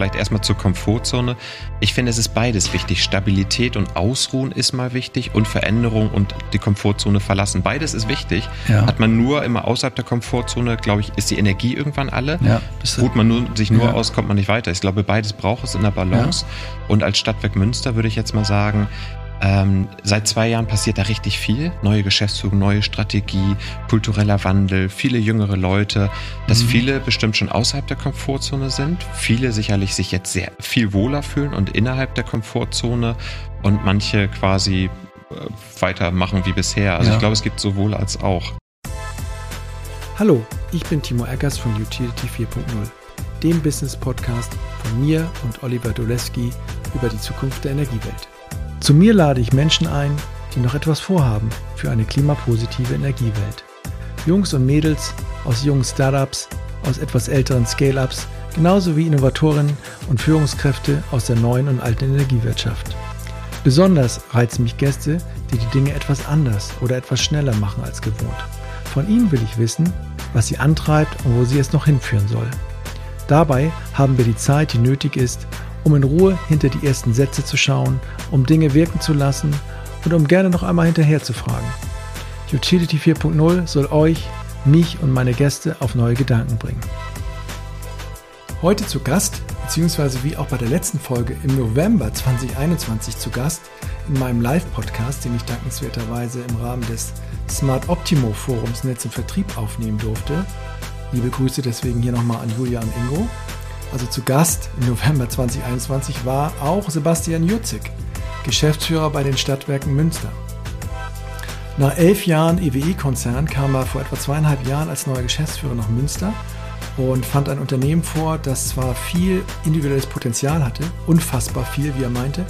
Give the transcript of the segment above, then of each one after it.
vielleicht erstmal zur Komfortzone. Ich finde, es ist beides wichtig. Stabilität und Ausruhen ist mal wichtig und Veränderung und die Komfortzone verlassen. Beides ist wichtig. Ja. Hat man nur immer außerhalb der Komfortzone, glaube ich, ist die Energie irgendwann alle. Ja, Ruht man nur, sich nur ja. aus, kommt man nicht weiter. Ich glaube, beides braucht es in der Balance. Ja. Und als Stadtwerk Münster würde ich jetzt mal sagen, ähm, seit zwei Jahren passiert da richtig viel. Neue Geschäftsführung, neue Strategie, kultureller Wandel, viele jüngere Leute, dass mhm. viele bestimmt schon außerhalb der Komfortzone sind. Viele sicherlich sich jetzt sehr viel wohler fühlen und innerhalb der Komfortzone und manche quasi äh, weitermachen wie bisher. Also ja. ich glaube, es gibt sowohl als auch. Hallo, ich bin Timo Eggers von Utility 4.0, dem Business Podcast von mir und Oliver Doleski über die Zukunft der Energiewelt. Zu mir lade ich Menschen ein, die noch etwas vorhaben für eine klimapositive Energiewelt. Jungs und Mädels aus jungen Startups, aus etwas älteren Scale-ups, genauso wie Innovatorinnen und Führungskräfte aus der neuen und alten Energiewirtschaft. Besonders reizen mich Gäste, die die Dinge etwas anders oder etwas schneller machen als gewohnt. Von ihnen will ich wissen, was sie antreibt und wo sie es noch hinführen soll. Dabei haben wir die Zeit, die nötig ist, um in Ruhe hinter die ersten Sätze zu schauen, um Dinge wirken zu lassen und um gerne noch einmal hinterher zu fragen. Utility 4.0 soll euch, mich und meine Gäste auf neue Gedanken bringen. Heute zu Gast, beziehungsweise wie auch bei der letzten Folge im November 2021 zu Gast, in meinem Live-Podcast, den ich dankenswerterweise im Rahmen des Smart Optimo Forums Netz und Vertrieb aufnehmen durfte. Liebe Grüße deswegen hier nochmal an Julia und Ingo also zu Gast im November 2021, war auch Sebastian Jutzig, Geschäftsführer bei den Stadtwerken Münster. Nach elf Jahren EWE-Konzern kam er vor etwa zweieinhalb Jahren als neuer Geschäftsführer nach Münster und fand ein Unternehmen vor, das zwar viel individuelles Potenzial hatte, unfassbar viel, wie er meinte,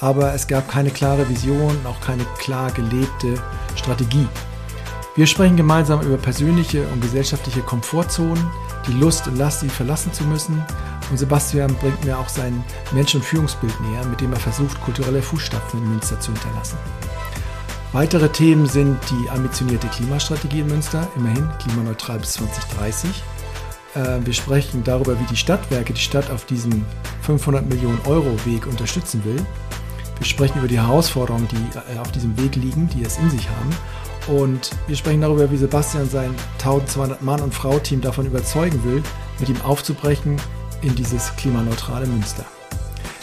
aber es gab keine klare Vision, auch keine klar gelebte Strategie. Wir sprechen gemeinsam über persönliche und gesellschaftliche Komfortzonen, die Lust und Last, sie verlassen zu müssen. Und Sebastian bringt mir auch sein Mensch- und Führungsbild näher, mit dem er versucht, kulturelle Fußstapfen in Münster zu hinterlassen. Weitere Themen sind die ambitionierte Klimastrategie in Münster, immerhin klimaneutral bis 2030. Äh, wir sprechen darüber, wie die Stadtwerke die Stadt auf diesem 500 Millionen Euro Weg unterstützen will. Wir sprechen über die Herausforderungen, die äh, auf diesem Weg liegen, die es in sich haben und wir sprechen darüber, wie Sebastian sein 1200 Mann- und Frau-Team davon überzeugen will, mit ihm aufzubrechen in dieses klimaneutrale Münster.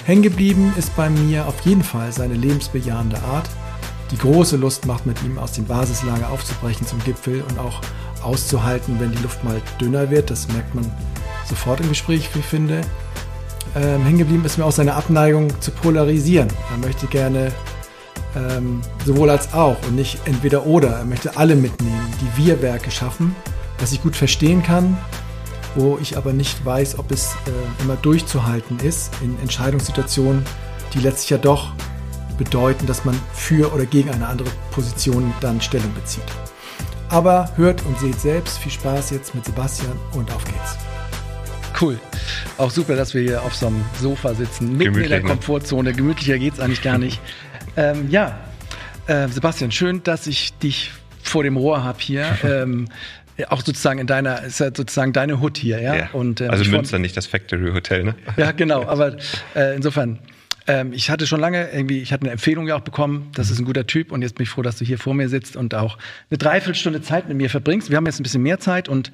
Hängen geblieben ist bei mir auf jeden Fall seine lebensbejahende Art. Die große Lust macht mit ihm aus dem Basislager aufzubrechen zum Gipfel und auch auszuhalten, wenn die Luft mal dünner wird. Das merkt man sofort im Gespräch, wie ich finde. Ähm, hängen geblieben ist mir auch seine Abneigung zu polarisieren. Er möchte gerne ähm, sowohl als auch und nicht entweder oder. Er möchte alle mitnehmen, die Wir-Werke schaffen, was ich gut verstehen kann, wo ich aber nicht weiß, ob es äh, immer durchzuhalten ist in Entscheidungssituationen, die letztlich ja doch bedeuten, dass man für oder gegen eine andere Position dann Stellung bezieht. Aber hört und seht selbst. Viel Spaß jetzt mit Sebastian und auf geht's. Cool. Auch super, dass wir hier auf so einem Sofa sitzen, mitten in der ne? Komfortzone. Gemütlicher geht's eigentlich gar nicht. Ähm, ja, äh, Sebastian, schön, dass ich dich vor dem Rohr habe hier. ähm, auch sozusagen in deiner, ist ja sozusagen deine Hut hier, ja. ja. Und, ähm, also Münster, nicht das Factory Hotel, ne? Ja, genau. Aber äh, insofern, ähm, ich hatte schon lange irgendwie, ich hatte eine Empfehlung ja auch bekommen, das ist ein guter Typ und jetzt bin ich froh, dass du hier vor mir sitzt und auch eine Dreiviertelstunde Zeit mit mir verbringst. Wir haben jetzt ein bisschen mehr Zeit und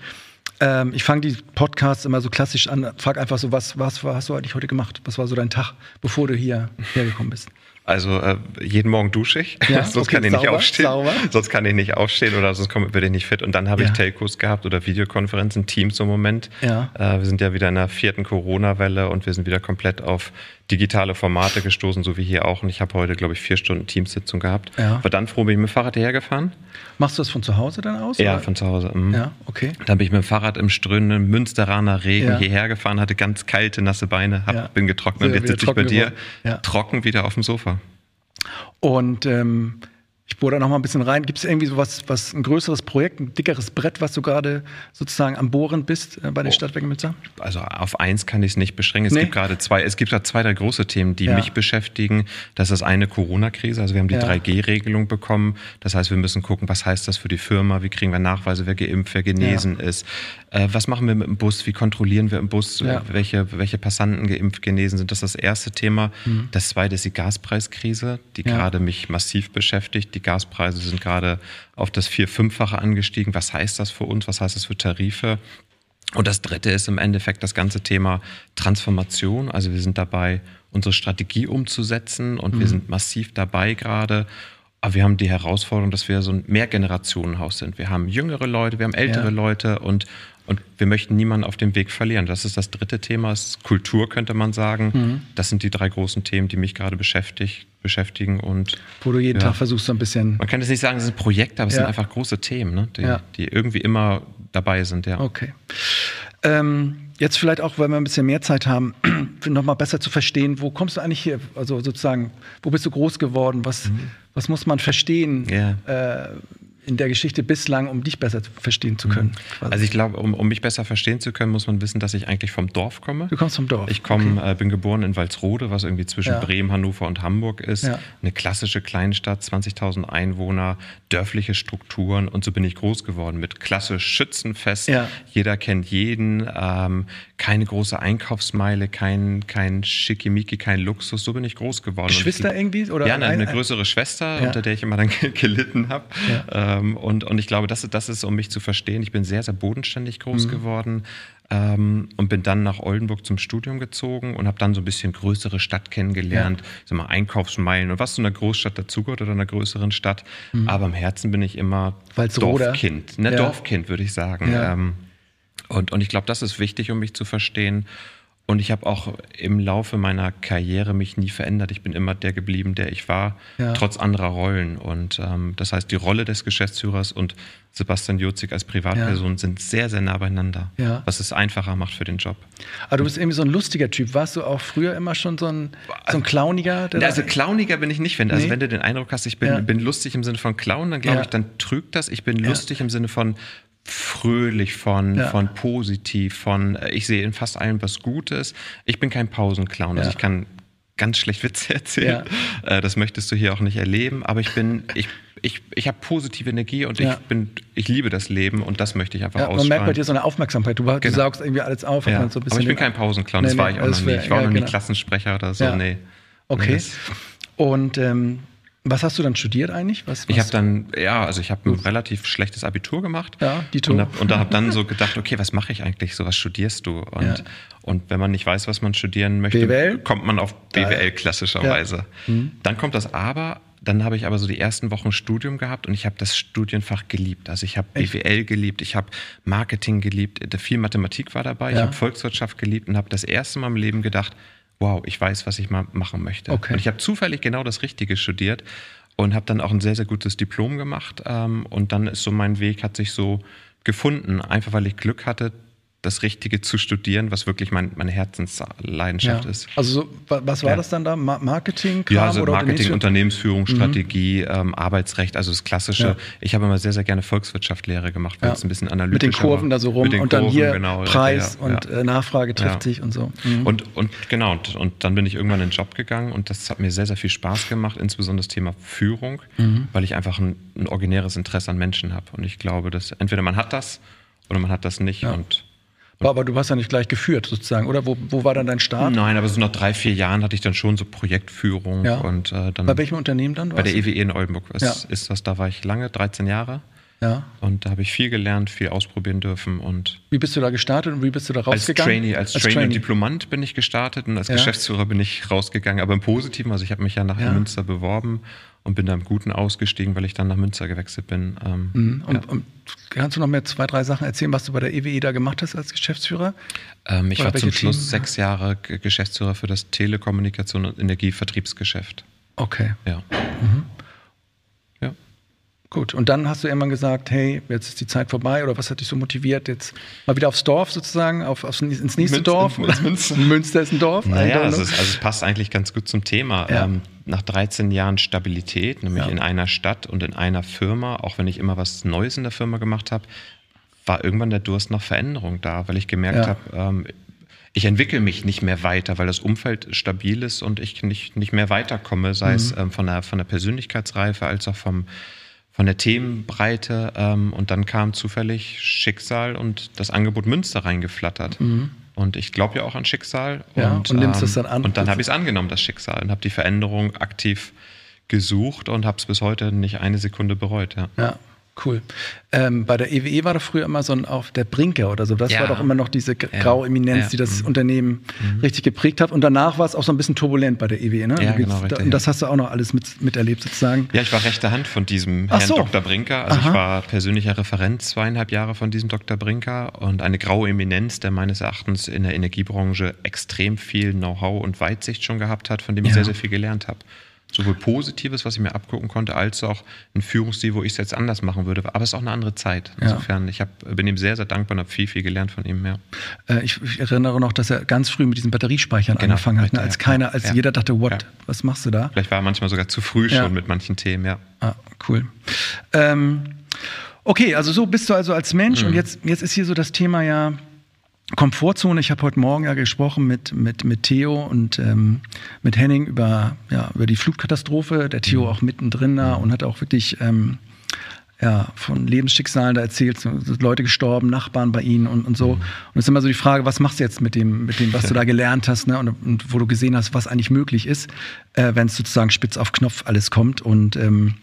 ähm, ich fange die Podcasts immer so klassisch an, frag einfach so, was, was, was hast du eigentlich heute gemacht? Was war so dein Tag, bevor du hier hergekommen bist? Also äh, jeden Morgen dusche ich, ja, sonst okay, kann ich sauber, nicht aufstehen. Sauber. Sonst kann ich nicht aufstehen oder sonst komme ich nicht fit. Und dann habe ja. ich Telcos gehabt oder Videokonferenzen, Teams im Moment. Ja. Äh, wir sind ja wieder in der vierten Corona-Welle und wir sind wieder komplett auf digitale Formate gestoßen, so wie hier auch. Und ich habe heute, glaube ich, vier Stunden Teamsitzung gehabt. Ja. War dann froh, bin ich mit dem Fahrrad hierher gefahren. Machst du das von zu Hause dann aus? Ja, oder? von zu Hause. Mhm. Ja, okay. Dann bin ich mit dem Fahrrad im strömenden Münsteraner Regen ja. hierher gefahren, hatte ganz kalte, nasse Beine, hab, ja. bin getrocknet. und jetzt sitze ich bei dir trocken wieder auf dem Sofa. Und ähm, ich bohre da noch mal ein bisschen rein. Gibt es irgendwie so was, was ein größeres Projekt, ein dickeres Brett, was du gerade sozusagen am Bohren bist äh, bei den oh. Stadtwerken Münster? Also auf eins kann ich es nicht beschränken. Es nee. gibt gerade zwei, es gibt da zwei, drei große Themen, die ja. mich beschäftigen. Das ist eine Corona-Krise. Also wir haben die ja. 3G-Regelung bekommen. Das heißt, wir müssen gucken, was heißt das für die Firma? Wie kriegen wir Nachweise, wer geimpft, wer genesen ja. ist? Äh, was machen wir mit dem Bus? Wie kontrollieren wir im Bus, welche, welche Passanten geimpft, genesen sind? Das ist das erste Thema. Mhm. Das zweite ist die Gaspreiskrise, die gerade mich massiv beschäftigt. Die Gaspreise sind gerade auf das vier-, fünffache angestiegen. Was heißt das für uns? Was heißt das für Tarife? Und das dritte ist im Endeffekt das ganze Thema Transformation. Also wir sind dabei, unsere Strategie umzusetzen und mhm. wir sind massiv dabei gerade. Aber wir haben die Herausforderung, dass wir so ein Mehrgenerationenhaus sind. Wir haben jüngere Leute, wir haben ältere ja. Leute und, und wir möchten niemanden auf dem Weg verlieren. Das ist das dritte Thema, ist Kultur, könnte man sagen. Mhm. Das sind die drei großen Themen, die mich gerade beschäftigt, beschäftigen. Und, Wo du jeden ja. Tag versuchst, so ein bisschen. Man kann jetzt nicht sagen, es sind Projekte, aber es ja. sind einfach große Themen, ne? die, die irgendwie immer dabei sind. Ja. Okay. Ähm, jetzt vielleicht auch, weil wir ein bisschen mehr Zeit haben, noch mal besser zu verstehen, wo kommst du eigentlich hier, also sozusagen, wo bist du groß geworden, was, mhm. was muss man verstehen, yeah. äh, in der Geschichte bislang, um dich besser verstehen zu können? Mhm. Also ich glaube, um, um, mich besser verstehen zu können, muss man wissen, dass ich eigentlich vom Dorf komme. Du kommst vom Dorf. Ich komme, okay. äh, bin geboren in Walsrode, was irgendwie zwischen ja. Bremen, Hannover und Hamburg ist. Ja. Eine klassische Kleinstadt, 20.000 Einwohner, dörfliche Strukturen und so bin ich groß geworden mit klassisch Schützenfest. Ja. Jeder kennt jeden, ähm, keine große Einkaufsmeile, kein, kein Schickimicki, kein Luxus. So bin ich groß geworden. Geschwister ich, irgendwie? Oder ja, eine, eine größere Schwester, unter der ich immer dann gelitten habe. Ähm, ähm, und, und ich glaube, das, das ist, um mich zu verstehen. Ich bin sehr, sehr bodenständig groß mhm. geworden ähm, und bin dann nach Oldenburg zum Studium gezogen und habe dann so ein bisschen größere Stadt kennengelernt, ja. sag mal, Einkaufsmeilen und was zu einer Großstadt dazugehört oder einer größeren Stadt. Mhm. Aber im Herzen bin ich immer Dorfkind. Ne, ja. Dorfkind, würde ich sagen. Ja. Ähm, und, und ich glaube, das ist wichtig, um mich zu verstehen. Und ich habe auch im Laufe meiner Karriere mich nie verändert. Ich bin immer der geblieben, der ich war, ja. trotz anderer Rollen. Und ähm, das heißt, die Rolle des Geschäftsführers und Sebastian Jozig als Privatperson ja. sind sehr, sehr nah beieinander, ja. was es einfacher macht für den Job. Aber du bist irgendwie so ein lustiger Typ. Warst du auch früher immer schon so ein, so ein Clowniger? also Clowniger bin ich nicht. Wenn, also nee. wenn du den Eindruck hast, ich bin, bin lustig im Sinne von Clown, dann glaube ich, dann trügt das. Ich bin lustig im Sinne von fröhlich, von, ja. von positiv, von äh, ich sehe in fast allem was Gutes. Ich bin kein Pausenclown, also ja. ich kann ganz schlecht Witze erzählen. Ja. Äh, das möchtest du hier auch nicht erleben, aber ich bin, ich, ich, ich habe positive Energie und ich bin, ich liebe das Leben und das möchte ich einfach ja. Man merkt bei dir so eine Aufmerksamkeit. Du, du genau. saugst irgendwie alles auf. Ja. So aber ich bin kein Pausenclown, nee, das war nee, ich auch noch nie. Ich war auch noch nie genau. Klassensprecher oder so, nee. Okay. Und ähm, was hast du dann studiert eigentlich? Was, was? Ich habe dann, ja, also ich habe ein relativ schlechtes Abitur gemacht. Ja, die Und, hab, und da habe dann so gedacht, okay, was mache ich eigentlich so, was studierst du? Und, ja. und wenn man nicht weiß, was man studieren möchte, BWL? kommt man auf BWL klassischerweise. Ja. Mhm. Dann kommt das Aber, dann habe ich aber so die ersten Wochen Studium gehabt und ich habe das Studienfach geliebt. Also ich habe BWL geliebt, ich habe Marketing geliebt, viel Mathematik war dabei, ja. ich habe Volkswirtschaft geliebt und habe das erste Mal im Leben gedacht, wow, ich weiß, was ich mal machen möchte. Okay. Und ich habe zufällig genau das Richtige studiert und habe dann auch ein sehr, sehr gutes Diplom gemacht. Ähm, und dann ist so mein Weg, hat sich so gefunden, einfach weil ich Glück hatte, das Richtige zu studieren, was wirklich mein, meine Herzensleidenschaft ja. ist. Also so, was war ja. das dann da? Marketing? Ja, also oder Marketing, Unternehmensführung, Strategie, mhm. ähm, Arbeitsrecht, also das Klassische. Ja. Ich habe immer sehr, sehr gerne Volkswirtschaftslehre gemacht, weil es ein bisschen analytischer Mit den Kurven da so rum und Kurven, dann hier genau, Preis und äh, Nachfrage trifft sich und so. Mhm. Und, und genau, und, und dann bin ich irgendwann in den Job gegangen und das hat mir sehr, sehr viel Spaß gemacht, insbesondere das Thema Führung, mhm. weil ich einfach ein, ein originäres Interesse an Menschen habe. Und ich glaube, dass entweder man hat das oder man hat das nicht. Und aber du hast ja nicht gleich geführt sozusagen, oder? Wo, wo war dann dein Start? Nein, aber so nach drei, vier Jahren hatte ich dann schon so Projektführung. Ja. Und, äh, dann bei welchem Unternehmen dann? Bei der EWE e in Oldenburg was ja. ist das. Da war ich lange, 13 Jahre. Ja. Und da habe ich viel gelernt, viel ausprobieren dürfen. Und wie bist du da gestartet und wie bist du da rausgegangen? Als Trainee, als, als Trainee, Trainee. und Diplomant bin ich gestartet und als ja. Geschäftsführer bin ich rausgegangen, aber im Positiven. Also ich habe mich ja nachher ja. in Münster beworben und bin da im Guten ausgestiegen, weil ich dann nach Münster gewechselt bin. Ähm, mhm. und, ja. und, kannst du noch mehr zwei, drei Sachen erzählen, was du bei der EWE e da gemacht hast als Geschäftsführer? Ähm, ich Oder war zum Schluss Team? sechs Jahre Geschäftsführer für das Telekommunikation und Energievertriebsgeschäft. Okay. Ja. Mhm. Gut, und dann hast du irgendwann gesagt, hey, jetzt ist die Zeit vorbei oder was hat dich so motiviert, jetzt mal wieder aufs Dorf sozusagen, auf, aufs, ins nächste Münster, Dorf? Münster. Münster ist ein Dorf? Naja, also es, also es, passt eigentlich ganz gut zum Thema. Ja. Ähm, nach 13 Jahren Stabilität, nämlich ja. in einer Stadt und in einer Firma, auch wenn ich immer was Neues in der Firma gemacht habe, war irgendwann der Durst nach Veränderung da, weil ich gemerkt ja. habe, ähm, ich entwickle mich nicht mehr weiter, weil das Umfeld stabil ist und ich nicht, nicht mehr weiterkomme, sei mhm. es ähm, von, der, von der Persönlichkeitsreife als auch vom, von der Themenbreite. Ähm, und dann kam zufällig Schicksal und das Angebot Münster reingeflattert. Mhm. Und ich glaube ja auch an Schicksal. Ja, und, und nimmst ähm, es dann an. Und dann habe ich es angenommen, das Schicksal, und habe die Veränderung aktiv gesucht und habe es bis heute nicht eine Sekunde bereut. Ja. ja. Cool. Ähm, bei der EWE e war da früher immer so ein auf der Brinker oder so. Das ja. war doch immer noch diese graue Eminenz, ja. die das mhm. Unternehmen mhm. richtig geprägt hat. Und danach war es auch so ein bisschen turbulent bei der EWE. E, ne? Ja, genau, richtig, und das hast du auch noch alles mit, miterlebt sozusagen. Ja, ich war rechte Hand von diesem Herrn so. Dr. Brinker. Also Aha. ich war persönlicher Referent zweieinhalb Jahre von diesem Dr. Brinker und eine graue Eminenz, der meines Erachtens in der Energiebranche extrem viel Know-how und Weitsicht schon gehabt hat, von dem ich sehr, sehr viel gelernt habe sowohl Positives, was ich mir abgucken konnte, als auch ein Führungsstil, wo ich es jetzt anders machen würde. Aber es ist auch eine andere Zeit. Insofern, ja. ich hab, bin ihm sehr, sehr dankbar und habe viel, viel gelernt von ihm. Ja. Äh, ich, ich, erinnere noch, dass er ganz früh mit diesen Batteriespeichern genau, angefangen hat, ne? als keiner, als ja. jeder dachte, what, was machst du da? Vielleicht war er manchmal sogar zu früh schon mit manchen Themen, ja. Ah, cool. Ähm, okay, also so bist du also als Mensch mhm. und jetzt, jetzt ist hier so das Thema ja, Komfortzone. Ich habe heute Morgen ja gesprochen mit, mit, mit Theo und ähm, mit Henning über, ja, über die Flutkatastrophe. Der Theo mhm. auch mittendrin da und hat auch wirklich ähm, ja, von Lebensschicksalen da erzählt, Leute gestorben, Nachbarn bei ihnen und, und so. Mhm. Und es ist immer so die Frage, was machst du jetzt mit dem, mit dem was du da gelernt hast ne? und, und wo du gesehen hast, was eigentlich möglich ist, äh, wenn es sozusagen spitz auf Knopf alles kommt. Und ähm,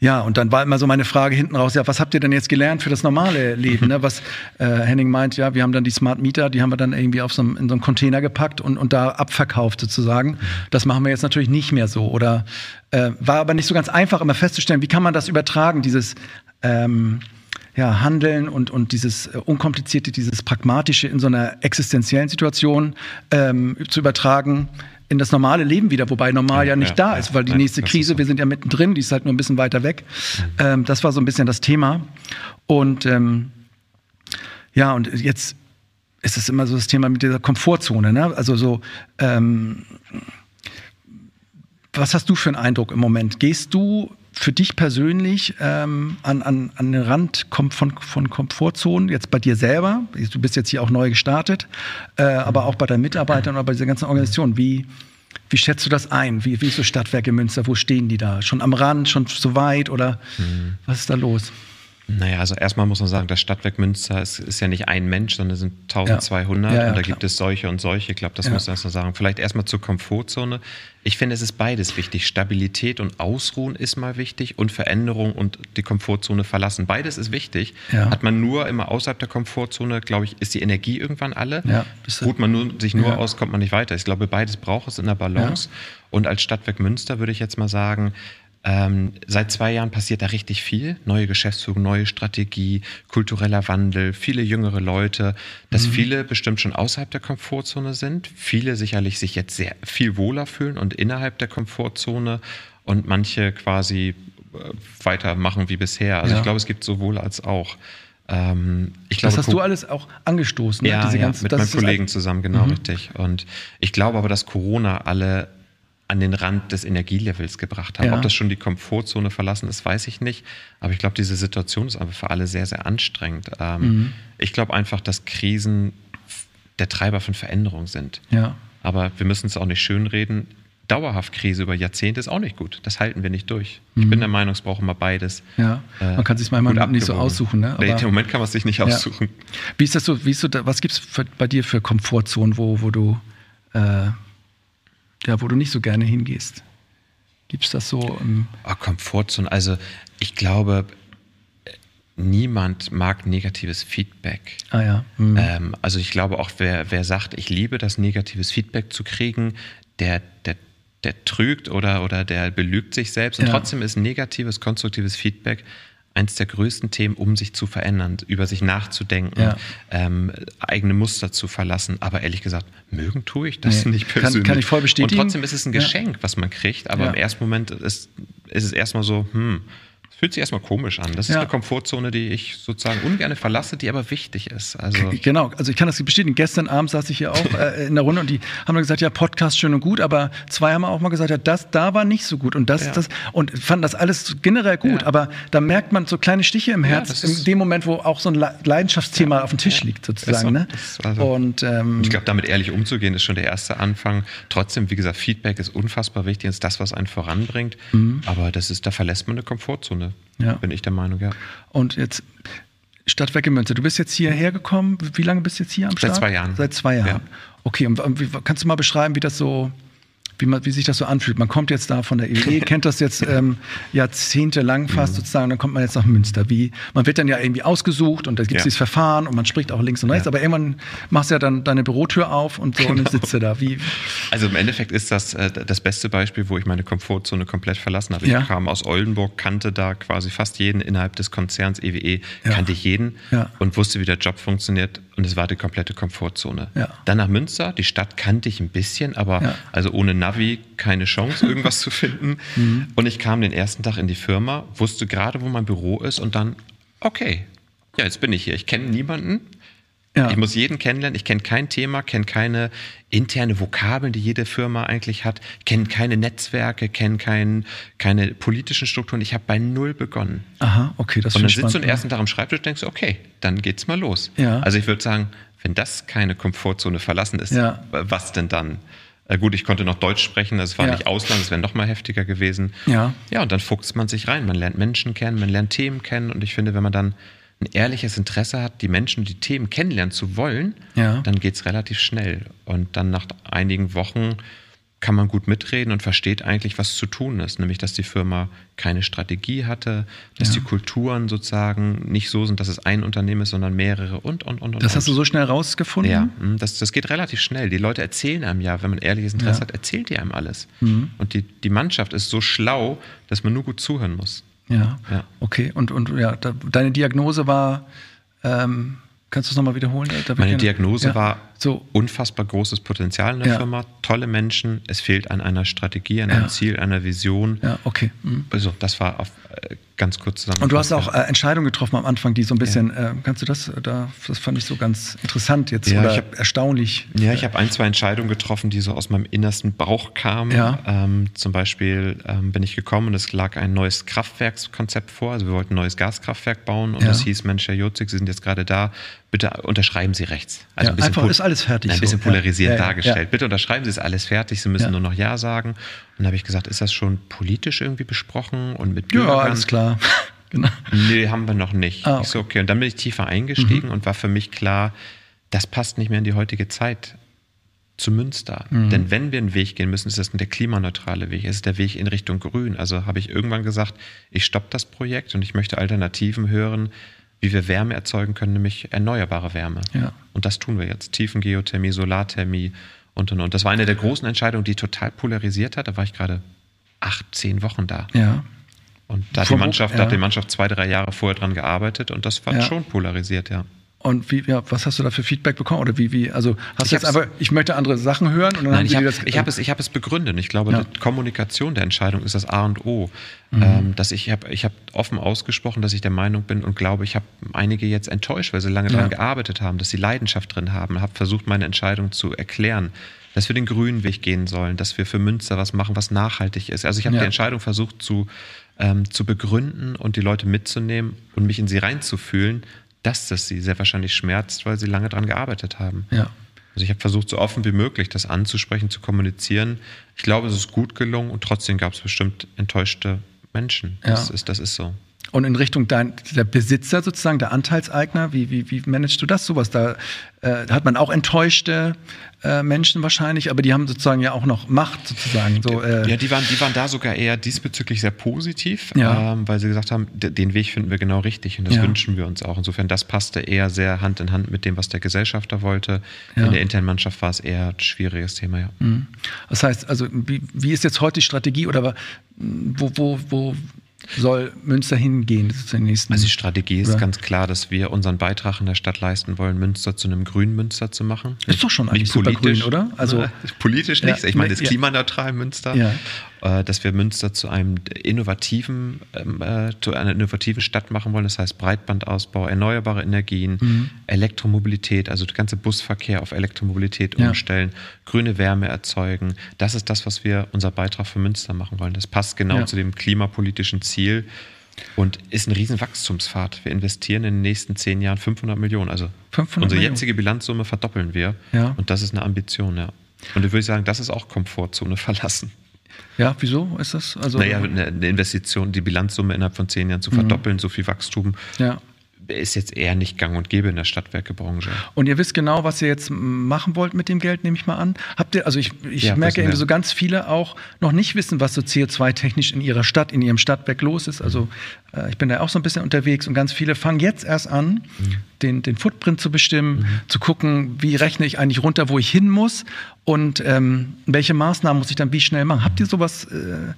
ja, und dann war immer so meine Frage hinten raus, ja, was habt ihr denn jetzt gelernt für das normale Leben? Ne? Was äh, Henning meint, ja, wir haben dann die Smart Meter, die haben wir dann irgendwie auf so einem, in so einen Container gepackt und, und da abverkauft sozusagen. Das machen wir jetzt natürlich nicht mehr so. Oder äh, war aber nicht so ganz einfach, immer festzustellen, wie kann man das übertragen, dieses ähm, ja, Handeln und, und dieses äh, unkomplizierte, dieses Pragmatische in so einer existenziellen Situation ähm, zu übertragen in das normale Leben wieder, wobei normal ja, ja nicht ja, da ist, weil die nächste Krise, so. wir sind ja mittendrin, die ist halt nur ein bisschen weiter weg. Mhm. Ähm, das war so ein bisschen das Thema. Und ähm, ja, und jetzt ist es immer so das Thema mit dieser Komfortzone. Ne? Also so, ähm, was hast du für einen Eindruck im Moment? Gehst du für dich persönlich ähm, an, an, an den Rand von, von Komfortzonen, jetzt bei dir selber, du bist jetzt hier auch neu gestartet, äh, aber auch bei deinen Mitarbeitern oder bei dieser ganzen Organisation, wie, wie schätzt du das ein? Wie, wie ist so Stadtwerke Münster? Wo stehen die da? Schon am Rand, schon so weit oder mhm. was ist da los? Naja, also erstmal muss man sagen, das Stadtwerk Münster ist, ist ja nicht ein Mensch, sondern es sind 1200 ja. Ja, ja, und da klar. gibt es solche und solche. Ich glaube, das muss man erstmal sagen. Vielleicht erstmal zur Komfortzone. Ich finde, es ist beides wichtig. Stabilität und Ausruhen ist mal wichtig und Veränderung und die Komfortzone verlassen. Beides ist wichtig. Hat man nur immer außerhalb der Komfortzone, glaube ich, ist die Energie irgendwann alle. Ruht man nur, sich nur aus, kommt man nicht weiter. Ich glaube, beides braucht es in der Balance. Und als Stadtwerk Münster würde ich jetzt mal sagen, ähm, seit zwei Jahren passiert da richtig viel. Neue Geschäftsführung, neue Strategie, kultureller Wandel, viele jüngere Leute, dass mhm. viele bestimmt schon außerhalb der Komfortzone sind, viele sicherlich sich jetzt sehr viel wohler fühlen und innerhalb der Komfortzone und manche quasi äh, weitermachen wie bisher. Also ja. ich glaube, es gibt sowohl als auch. Ähm, ich das glaube, hast du alles auch angestoßen, ne? ja, Diese ja, ganze, mit meinem Kollegen zusammen, genau, mhm. richtig. Und ich glaube aber, dass Corona alle an den Rand des Energielevels gebracht haben. Ja. Ob das schon die Komfortzone verlassen ist, weiß ich nicht. Aber ich glaube, diese Situation ist einfach für alle sehr, sehr anstrengend. Ähm, mhm. Ich glaube einfach, dass Krisen der Treiber von Veränderung sind. Ja. Aber wir müssen es auch nicht schönreden. Dauerhaft Krise über Jahrzehnte ist auch nicht gut. Das halten wir nicht durch. Mhm. Ich bin der Meinung, es braucht immer beides. Ja, äh, man kann sich manchmal nicht so aussuchen. Ne? Aber, Im Moment kann man es sich nicht aussuchen. Wie ist das so? Wie ist so was gibt es bei dir für Komfortzonen, wo, wo du äh, ja, wo du nicht so gerne hingehst? Gibt es das so? Ähm oh, Komfortzone. Also ich glaube, niemand mag negatives Feedback. Ah ja. Mhm. Ähm, also ich glaube auch, wer, wer sagt, ich liebe das negatives Feedback zu kriegen, der, der, der trügt oder, oder der belügt sich selbst. Und ja. trotzdem ist negatives, konstruktives Feedback eines der größten Themen, um sich zu verändern, über sich nachzudenken, ja. ähm, eigene Muster zu verlassen. Aber ehrlich gesagt, mögen tue ich das nee, nicht persönlich. Kann, kann, ich voll bestätigen. Und trotzdem ist es ein Geschenk, ja. was man kriegt. Aber ja. im ersten Moment ist, ist es erstmal so, hm, fühlt sich erstmal komisch an. Das ist ja. eine Komfortzone, die ich sozusagen ungern verlasse, die aber wichtig ist. Also genau, also ich kann das bestätigen. Gestern Abend saß ich hier auch äh, in der Runde und die haben dann gesagt, ja, Podcast schön und gut, aber zwei haben auch mal gesagt, ja, das da war nicht so gut und das, ja. das und fanden das alles generell gut, ja. aber da merkt man so kleine Stiche im Herz in dem Moment, wo auch so ein Leidenschaftsthema auf dem Tisch liegt sozusagen. So. Ne? Also, und ähm, ich glaube, damit ehrlich umzugehen, ist schon der erste Anfang. Trotzdem, wie gesagt, Feedback ist unfassbar wichtig, ist das, was einen voranbringt. Mhm. Aber das ist, da verlässt man eine Komfortzone. Ja. Bin ich der Meinung, ja. Und jetzt Stadtwerke Münster, du bist jetzt hierher gekommen. Wie lange bist du jetzt hier am Start? Seit zwei Jahren. Seit zwei Jahren. Ja. Okay, und wie, kannst du mal beschreiben, wie das so wie, man, wie sich das so anfühlt. Man kommt jetzt da von der EWE, kennt das jetzt ähm, jahrzehntelang fast mhm. sozusagen, dann kommt man jetzt nach Münster. Wie, man wird dann ja irgendwie ausgesucht und da gibt es ja. dieses Verfahren und man spricht auch links und rechts, ja. aber irgendwann machst du ja dann deine Bürotür auf und so genau. und dann sitzt du da. Wie? Also im Endeffekt ist das äh, das beste Beispiel, wo ich meine Komfortzone komplett verlassen habe. Ich ja. kam aus Oldenburg, kannte da quasi fast jeden innerhalb des Konzerns EWE, e, kannte ich jeden und wusste, wie der Job funktioniert und es war die komplette Komfortzone. Dann nach Münster, die Stadt kannte ich ein bisschen, aber also ohne Navi keine Chance, irgendwas zu finden. Mhm. Und ich kam den ersten Tag in die Firma, wusste gerade, wo mein Büro ist und dann, okay, ja, jetzt bin ich hier. Ich kenne niemanden. Ja. Ich muss jeden kennenlernen. Ich kenne kein Thema, kenne keine interne Vokabeln, die jede Firma eigentlich hat, kenne keine Netzwerke, kenne kein, keine politischen Strukturen. Ich habe bei Null begonnen. Aha, okay, das Und dann sitzt du den ersten Tag am Schreibtisch und denkst, okay, dann geht's mal los. Ja. Also ich würde sagen, wenn das keine Komfortzone verlassen ist, ja. was denn dann? Äh, gut, ich konnte noch Deutsch sprechen, das war ja. nicht Ausland, das wäre noch mal heftiger gewesen. Ja. Ja, und dann fuchst man sich rein. Man lernt Menschen kennen, man lernt Themen kennen. Und ich finde, wenn man dann ein ehrliches Interesse hat, die Menschen, die Themen kennenlernen zu wollen, ja. dann geht es relativ schnell. Und dann nach einigen Wochen kann man gut mitreden und versteht eigentlich, was zu tun ist. Nämlich, dass die Firma keine Strategie hatte, dass ja. die Kulturen sozusagen nicht so sind, dass es ein Unternehmen ist, sondern mehrere und, und, und. Das hast du so schnell rausgefunden? Ja, hm, das, das geht relativ schnell. Die Leute erzählen einem ja, wenn man ehrliches Interesse ja. hat, erzählt die einem alles. Mhm. Und die, die Mannschaft ist so schlau, dass man nur gut zuhören muss. Ja, ja. okay. Und, und ja, da, deine Diagnose war... Ähm Kannst du es nochmal wiederholen? Meine Diagnose ja. war so unfassbar großes Potenzial in der ja. Firma, tolle Menschen, es fehlt an einer Strategie, an einem. Ziel, einer Vision. Ja, okay. Mhm. Also das war auf, äh, ganz kurz zusammen. Und du hast auch äh, Entscheidungen getroffen am Anfang, die so ein bisschen, äh, kannst du das, da, das fand ich so ganz interessant jetzt oder hab, erstaunlich. Ja, ich habe ein, zwei Entscheidungen getroffen, die so aus meinem innersten Bauch kamen. Ja. Ähm, zum Beispiel ähm, bin ich gekommen und es lag ein neues Kraftwerkskonzept vor, also wir wollten ein neues Gaskraftwerk bauen und es hieß, Mensch, Herr Jotzig, Sie sind jetzt gerade da, bitte unterschreiben Sie rechts. Also ein bisschen einfach ist alles fertig. Ein bisschen so. polarisierend dargestellt. Bitte unterschreiben Sie, ist alles fertig, Sie müssen nur noch Ja sagen. Und dann habe ich gesagt, ist das schon politisch irgendwie besprochen und mit Bürgern? Ja, alles klar. genau. Nee, haben wir noch nicht. Ah, okay. Ich so, okay. Und dann bin ich tiefer eingestiegen mhm. und war für mich klar, das passt nicht mehr in die heutige Zeit zu Münster. Mhm. Denn wenn wir einen Weg gehen müssen, ist das der klimaneutrale Weg. Es ist der Weg in Richtung Grün. Also habe ich irgendwann gesagt, ich stoppe das Projekt und ich möchte Alternativen hören, wie wir Wärme erzeugen können, nämlich erneuerbare Wärme. Ja. Und das tun wir jetzt. Tiefengeothermie, Solarthermie und und und. Das war eine der großen Entscheidungen, die total polarisiert hat. Da war ich gerade acht, zehn Wochen da. Ja. Und da hat die Mannschaft, ja. da hat die Mannschaft zwei, drei Jahre vorher dran gearbeitet und das war ja. schon polarisiert, ja. Und wie, ja, was hast du da für Feedback bekommen? Oder wie, wie, also hast ich du jetzt einfach, ich möchte andere Sachen hören und dann Nein, ich habe hab es, ich hab es begründet. Ich glaube, ja. die Kommunikation der Entscheidung ist das A und O. Mhm. Ähm, dass ich habe ich hab offen ausgesprochen, dass ich der Meinung bin und glaube, ich habe einige jetzt enttäuscht, weil sie lange ja. daran gearbeitet haben, dass sie Leidenschaft drin haben, habe versucht, meine Entscheidung zu erklären, dass wir den grünen Weg gehen sollen, dass wir für Münster was machen, was nachhaltig ist. Also ich habe ja. die Entscheidung versucht zu, ähm, zu begründen und die Leute mitzunehmen und mich in sie reinzufühlen dass das sie sehr wahrscheinlich schmerzt, weil sie lange daran gearbeitet haben. Ja. Also ich habe versucht, so offen wie möglich das anzusprechen, zu kommunizieren. Ich glaube, es ist gut gelungen und trotzdem gab es bestimmt enttäuschte Menschen. Das, ja. ist, das ist so. Und in Richtung dein, der Besitzer sozusagen, der Anteilseigner, wie, wie, wie managst du das sowas? Da äh, hat man auch enttäuschte äh, Menschen wahrscheinlich, aber die haben sozusagen ja auch noch Macht sozusagen. So, äh ja, die waren, die waren da sogar eher diesbezüglich sehr positiv, ja. ähm, weil sie gesagt haben, den Weg finden wir genau richtig und das ja. wünschen wir uns auch. Insofern, das passte eher sehr Hand in Hand mit dem, was der Gesellschafter wollte. Ja. In der internen Mannschaft war es eher ein schwieriges Thema, ja. Mhm. Das heißt, also wie, wie ist jetzt heute die Strategie oder wo, wo, wo soll Münster hingehen zum nächsten? Also die Strategie ist oder? ganz klar, dass wir unseren Beitrag in der Stadt leisten wollen, Münster zu einem grünen Münster zu machen. Ist doch schon eigentlich politisch, grün, oder? Also politisch nicht. Ja, ich meine, das ist klimaneutral Münster. Ja. Äh, dass wir Münster zu einem innovativen, ähm, äh, zu einer innovativen Stadt machen wollen. Das heißt Breitbandausbau, erneuerbare Energien, mhm. Elektromobilität, also der ganze Busverkehr auf Elektromobilität ja. umstellen, grüne Wärme erzeugen. Das ist das, was wir unser Beitrag für Münster machen wollen. Das passt genau ja. zu dem klimapolitischen Ziel und ist ein riesen Wachstumspfad. Wir investieren in den nächsten zehn Jahren 500 Millionen. Also 500 unsere Millionen. jetzige Bilanzsumme verdoppeln wir. Ja. Und das ist eine Ambition, ja. Und ich würde sagen, das ist auch Komfortzone verlassen. Ja, wieso ist das? Also, naja, eine Investition, die Bilanzsumme innerhalb von zehn Jahren zu verdoppeln, mhm. so viel Wachstum. Ja ist jetzt eher nicht gang und gäbe in der Stadtwerkebranche. Und ihr wisst genau, was ihr jetzt machen wollt mit dem Geld, nehme ich mal an. Habt ihr, also ich, ich ja, merke irgendwie so ganz viele auch noch nicht wissen, was so CO2-technisch in ihrer Stadt, in ihrem Stadtwerk los ist. Also äh, ich bin da auch so ein bisschen unterwegs und ganz viele fangen jetzt erst an, mhm. den, den Footprint zu bestimmen, mhm. zu gucken, wie rechne ich eigentlich runter, wo ich hin muss und ähm, welche Maßnahmen muss ich dann wie schnell machen. Habt ihr sowas äh,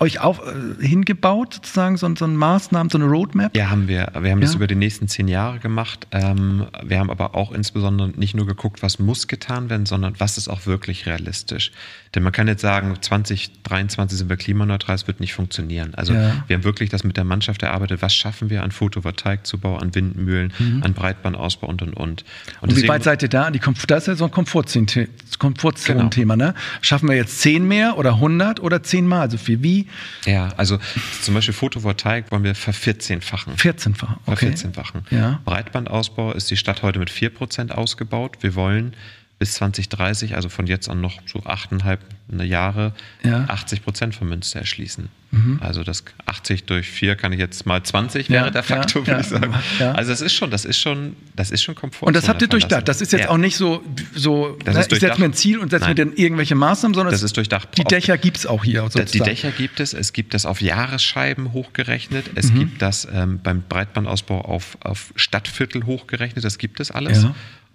euch auf, äh, hingebaut, sozusagen, so, so eine Maßnahmen, so eine Roadmap? Ja, haben wir. Wir haben ja. das über die nächsten zehn Jahre gemacht. Ähm, wir haben aber auch insbesondere nicht nur geguckt, was muss getan werden, sondern was ist auch wirklich realistisch. Denn man kann jetzt sagen, 2023 sind wir klimaneutral, es wird nicht funktionieren. Also ja. wir haben wirklich das mit der Mannschaft erarbeitet, was schaffen wir an Photovoltaikzubau, an Windmühlen, mhm. an Breitbandausbau und und und. Und, und wie weit seid ihr da? Die das ist ja so ein Komfortzone-Thema. Genau. Ne? Schaffen wir jetzt 10 mehr oder 100 oder 10 mal so viel? Wie? Ja, also zum Beispiel Photovoltaik wollen wir vervierzehnfachen. 14-fachen, okay. Vervierzehnfachen. Ja. Breitbandausbau ist die Stadt heute mit 4% ausgebaut. Wir wollen bis 2030, also von jetzt an noch so achteinhalb Jahre, ja. 80 Prozent von Münster erschließen. Mhm. Also das 80 durch 4 kann ich jetzt mal 20 wäre ja, der Faktor, ja, würde ich sagen. Also das ist schon, das ist schon, das ist schon Komfort. Und das habt ihr durchdacht. Das ist jetzt auch nicht so, so das ne, ich setze mir ein Ziel und setze mir dann irgendwelche Maßnahmen, sondern das ist durchdacht. Die Dächer gibt es auch hier. Sozusagen. Die Dächer gibt es. Es gibt das auf Jahresscheiben hochgerechnet. Es mhm. gibt das ähm, beim Breitbandausbau auf, auf Stadtviertel hochgerechnet. Das gibt es alles.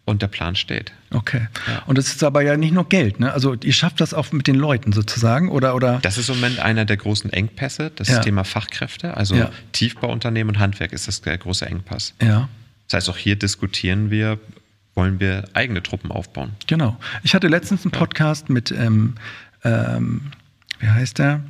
Und der Plan steht. Okay. Ja. Und es ist aber ja nicht nur Geld, ne? Also ihr schafft das auch mit den Leuten sozusagen, oder? oder? Das ist im Moment einer der großen Engpässe, das ja. Thema Fachkräfte. Also ja. Tiefbauunternehmen und Handwerk ist das der große Engpass. Ja. Das heißt, auch hier diskutieren wir, wollen wir eigene Truppen aufbauen. Genau. Ich hatte letztens einen Podcast mit, ähm, ähm, wie heißt der?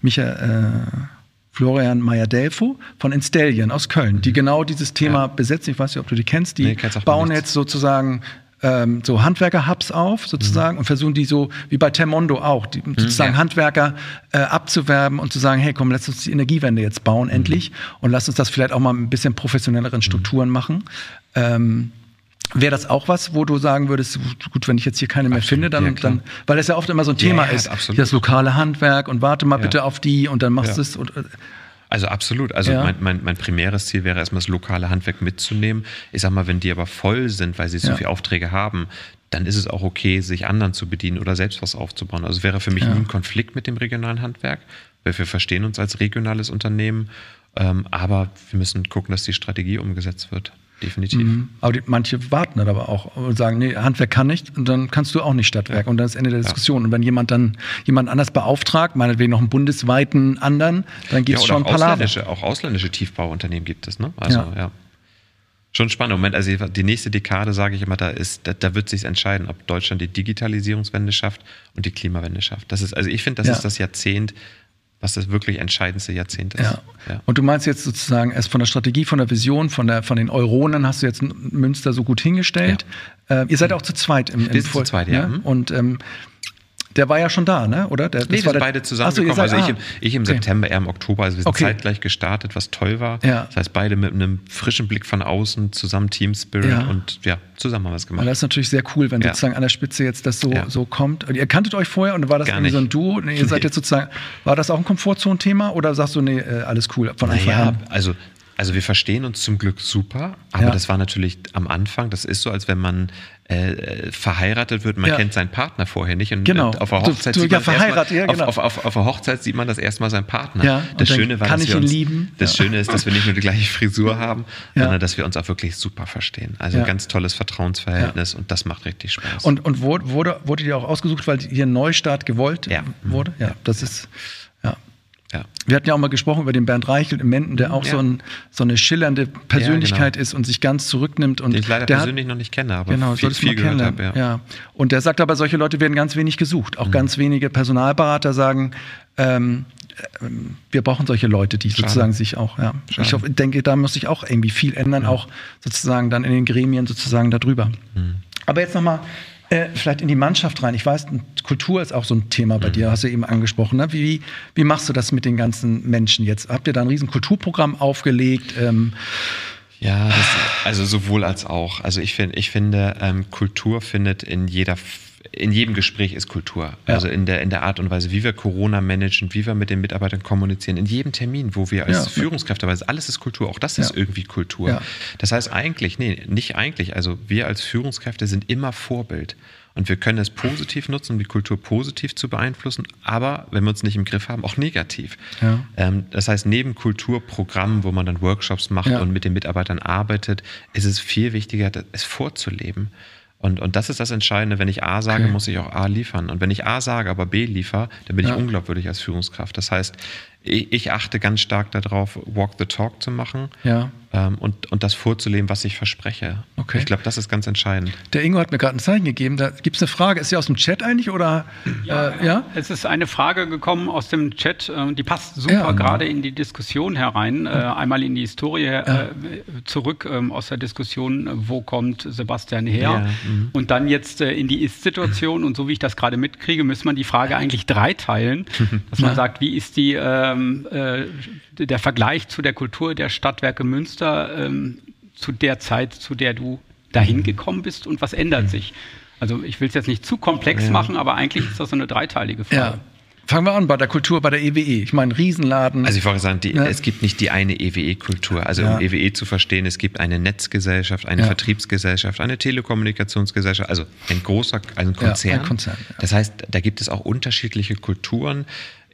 Michael. Äh, Florian Meyer-Delfo von Installion aus Köln, die genau dieses Thema ja. besetzen. Ich weiß nicht, ob du die kennst. Die nee, bauen jetzt sozusagen ähm, so Handwerker-Hubs auf, sozusagen, mhm. und versuchen die so, wie bei Termondo auch, die, mhm, sozusagen ja. Handwerker äh, abzuwerben und zu sagen, hey, komm, lass uns die Energiewende jetzt bauen, mhm. endlich, und lass uns das vielleicht auch mal ein bisschen professionelleren mhm. Strukturen machen. Ähm, Wäre das auch was, wo du sagen würdest, gut, wenn ich jetzt hier keine mehr absolut, finde, dann, ja, dann, weil das ja oft immer so ein Thema ja, ist, absolut. das lokale Handwerk und warte mal ja. bitte auf die und dann machst du es. Und, äh, also absolut. Also mein, mein, mein primäres Ziel wäre erstmal das lokale Handwerk mitzunehmen. Ich sag mal, wenn die aber voll sind, weil sie so viele Aufträge haben, dann ist es auch okay, sich anderen zu bedienen oder selbst was aufzubauen. Also wäre für mich nie ein Konflikt mit dem regionalen Handwerk, weil wir verstehen uns als regionales Unternehmen, ähm, aber wir müssen gucken, dass die Strategie umgesetzt wird definitiv. Mhm. Aber die, manche warten dann aber auch und sagen, nee, Handwerk kann nicht und dann kannst du auch nicht Stadtwerk. Ja. Und dann ist Ende der Diskussion. Ja. Und wenn jemand dann jemand anders beauftragt, meinetwegen noch einen bundesweiten anderen, dann gibt es ja, schon auch ausländische, auch ausländische Tiefbauunternehmen gibt es, ne? Also ja. Schon spannend. Moment, also die nächste Dekade, sage ich immer, da ist, da, da wird sich entscheiden, ob Deutschland die Digitalisierungswende schafft und die Klimawende schafft. Das ist, also ich finde, das ist das Jahrzehnt, was das wirklich entscheidendste Jahrzehnt ist. Ja. ja. Und du meinst jetzt sozusagen erst von der Strategie, von der Vision, von, der, von den Euronen hast du jetzt Münster so gut hingestellt. Ja. Äh, ihr seid auch zu zweit im, im Wir sind zu zweit, ja. Ne? Und ähm, der war ja schon da, ne? oder? Der, nee, wir sind beide zusammengekommen. So, also ich, im, ich im okay. September, er im Oktober. Also wir sind okay. zeitgleich gestartet, was toll war. Ja. Das heißt, beide mit einem frischen Blick von außen, zusammen Team Spirit ja. und ja, zusammen haben wir es gemacht. Und das ist natürlich sehr cool, wenn ja. sozusagen an der Spitze jetzt das so, so kommt. Und ihr kanntet euch vorher und war das irgendwie so ein Duo? Nee, ihr seid jetzt sozusagen, war das auch ein Komfortzone-Thema oder sagst du, nee, äh, alles cool von Anfang naja, an? Also also wir verstehen uns zum Glück super, aber ja. das war natürlich am Anfang, das ist so, als wenn man äh, verheiratet wird, man ja. kennt seinen Partner vorher nicht und genau. auf der Hochzeit du, du, sieht man ja, verheiratet, ja, genau. auf, auf, auf, der Hochzeit sieht man das erstmal seinen Partner. Ja, das Schöne war, dass wir uns, lieben. das Schöne ist, dass wir nicht nur die gleiche Frisur haben, sondern dass wir uns auch wirklich super verstehen. Also ein ganz tolles Vertrauensverhältnis und das macht richtig Spaß. Und, und wurde, wurde dir auch ausgesucht, weil hier ein Neustart gewollt wurde? Ja, das ist ja. Wir hatten ja auch mal gesprochen über den Bernd Reichelt im Menden, der auch ja. so, ein, so, eine schillernde Persönlichkeit ja, genau. ist und sich ganz zurücknimmt. Und den ich leider persönlich hat, noch nicht kenne, aber genau, viel, viel gehört habe. Ja. ja. Und der sagt aber, solche Leute werden ganz wenig gesucht. Auch mhm. ganz wenige Personalberater sagen, ähm, ähm, wir brauchen solche Leute, die Schade. sozusagen sich auch, ja. Schade. Ich denke, da muss sich auch irgendwie viel ändern, auch sozusagen dann in den Gremien sozusagen darüber. Mhm. Aber jetzt nochmal äh, vielleicht in die Mannschaft rein. Ich weiß, Kultur ist auch so ein Thema bei mhm. dir, hast du eben angesprochen. Ne? Wie, wie machst du das mit den ganzen Menschen jetzt? Habt ihr da ein riesen Kulturprogramm aufgelegt? Ähm, ja, das, also sowohl als auch. Also ich, find, ich finde, ähm, Kultur findet in jeder in jedem Gespräch ist Kultur. Ja. Also in der, in der Art und Weise, wie wir Corona managen, wie wir mit den Mitarbeitern kommunizieren, in jedem Termin, wo wir als ja. Führungskräfte, weil alles ist Kultur, auch das ist irgendwie Kultur. Das heißt eigentlich, nee, nicht eigentlich, also wir als Führungskräfte sind immer Vorbild. Und wir können es positiv nutzen, um die Kultur positiv zu beeinflussen, aber wenn wir uns nicht im Griff haben, auch negativ. Ja. Ähm, das heißt, neben Kulturprogrammen, wo man dann Workshops macht ja. und mit den Mitarbeitern arbeitet, ist es viel wichtiger, es vorzuleben. Und, und das ist das Entscheidende. Wenn ich A sage, okay. muss ich auch A liefern. Und wenn ich A sage, aber B liefere, dann bin ja. ich unglaubwürdig als Führungskraft. Das heißt, ich, ich, achte ganz stark darauf, Walk the Talk zu machen. Ja ähm, und, und das vorzuleben, was ich verspreche. Okay. Ich glaube, das ist ganz entscheidend. Der Ingo hat mir gerade ein Zeichen gegeben. Da gibt es eine Frage. Ist sie aus dem Chat eigentlich oder? Ja, äh, ja, es ist eine Frage gekommen aus dem Chat. Äh, die passt super ja, gerade in die Diskussion herein. Äh, einmal in die Historie äh, zurück ähm, aus der Diskussion, wo kommt Sebastian her? Mhm. Und dann jetzt äh, in die Ist-Situation. Und so wie ich das gerade mitkriege, muss man die Frage eigentlich dreiteilen. dass man sagt, wie ist die, ähm, äh, der Vergleich zu der Kultur der Stadtwerke Münster? Ähm, zu der Zeit, zu der du dahin gekommen bist und was ändert mhm. sich? Also ich will es jetzt nicht zu komplex ja. machen, aber eigentlich ist das so eine dreiteilige Frage. Ja. Fangen wir an bei der Kultur, bei der EWE. E. Ich meine, Riesenladen. Also ich wollte sagen, die, ja. es gibt nicht die eine EWE-Kultur. Also ja. um EWE e zu verstehen, es gibt eine Netzgesellschaft, eine ja. Vertriebsgesellschaft, eine Telekommunikationsgesellschaft, also ein großer, also ein Konzern. Ein Konzern das heißt, da gibt es auch unterschiedliche Kulturen.